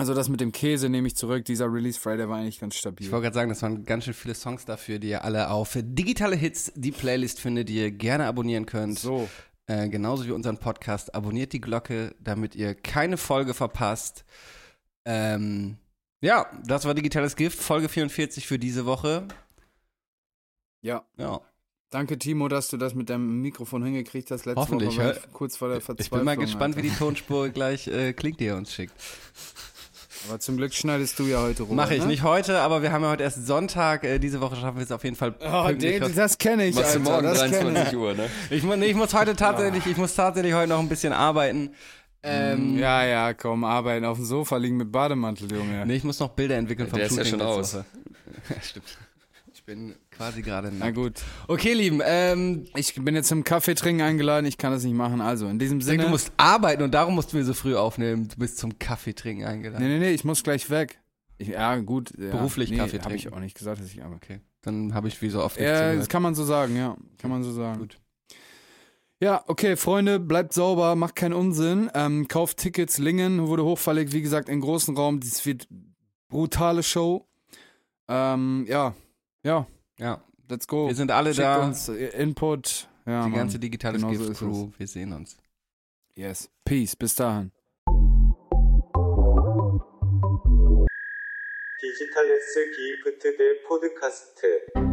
Speaker 2: Also das mit dem Käse nehme ich zurück. Dieser Release Friday war eigentlich ganz stabil.
Speaker 3: Ich wollte gerade sagen, das waren ganz schön viele Songs dafür, die ihr alle auf digitale Hits, die Playlist findet, die ihr gerne abonnieren könnt.
Speaker 2: so.
Speaker 3: Äh, genauso wie unseren Podcast. Abonniert die Glocke, damit ihr keine Folge verpasst. Ähm, ja, das war Digitales Gift, Folge 44 für diese Woche.
Speaker 2: Ja,
Speaker 3: Ja.
Speaker 2: danke Timo, dass du das mit deinem Mikrofon hingekriegt hast. Letzte
Speaker 3: Hoffentlich,
Speaker 2: Woche kurz vor der Verzweiflung.
Speaker 3: Ich bin mal gespannt,
Speaker 2: Alter.
Speaker 3: wie die Tonspur gleich äh, klingt, die ihr uns schickt.
Speaker 2: Aber zum Glück schneidest du ja heute rum.
Speaker 3: Mache ich,
Speaker 2: ne?
Speaker 3: nicht heute, aber wir haben ja heute erst Sonntag. Äh, diese Woche schaffen wir es auf jeden Fall.
Speaker 2: Oh,
Speaker 3: pünktlich
Speaker 2: den, das kenne ich,
Speaker 4: Machst du
Speaker 2: Alter.
Speaker 4: morgen
Speaker 2: das kenn
Speaker 4: 23
Speaker 2: ich.
Speaker 4: Uhr, ne?
Speaker 3: ich, nee, ich muss heute tatsächlich, ich muss tatsächlich heute noch ein bisschen arbeiten. Ähm,
Speaker 2: Ja, ja, komm, arbeiten. Auf dem Sofa liegen mit Bademantel, Junge.
Speaker 3: Nee, ich muss noch Bilder entwickeln vom
Speaker 4: Der ist ja
Speaker 3: Shooting
Speaker 4: schon aus.
Speaker 3: Woche. Ja, stimmt. bin quasi gerade
Speaker 2: Na
Speaker 3: nackt.
Speaker 2: gut.
Speaker 3: Okay, Lieben, ähm,
Speaker 2: Ich bin jetzt zum Kaffee trinken eingeladen, ich kann das nicht machen. Also, in diesem Sinne.
Speaker 3: du musst arbeiten und darum mussten wir so früh aufnehmen. Du bist zum Kaffee trinken eingeladen.
Speaker 2: nee, nee, nee, ich muss gleich weg. Ich, ja, gut. Ja,
Speaker 3: Beruflich
Speaker 2: nee,
Speaker 3: Kaffee
Speaker 2: habe ich
Speaker 3: trinken.
Speaker 2: auch nicht gesagt, dass ich arbeite.
Speaker 3: Okay, dann habe ich wie so oft nicht
Speaker 2: Ja, das kann man so sagen, ja. Kann man so sagen.
Speaker 3: Gut.
Speaker 2: Ja, okay, Freunde, bleibt sauber, macht keinen Unsinn. Ähm, kauft Tickets, Lingen wurde hochverlegt, wie gesagt, im großen Raum. Das wird brutale Show. Ähm, ja, ja,
Speaker 3: Ja,
Speaker 2: let's go.
Speaker 3: wir sind alle
Speaker 2: Schickt
Speaker 3: da.
Speaker 2: uns äh, Input. Ja,
Speaker 3: die
Speaker 2: Mann.
Speaker 3: ganze digitale
Speaker 2: Genau so
Speaker 3: Gift
Speaker 2: ist
Speaker 3: Crew. Wir sehen uns.
Speaker 2: Yes. Peace, bis dahin.
Speaker 1: 디지털 S 기프트 대 포드카스트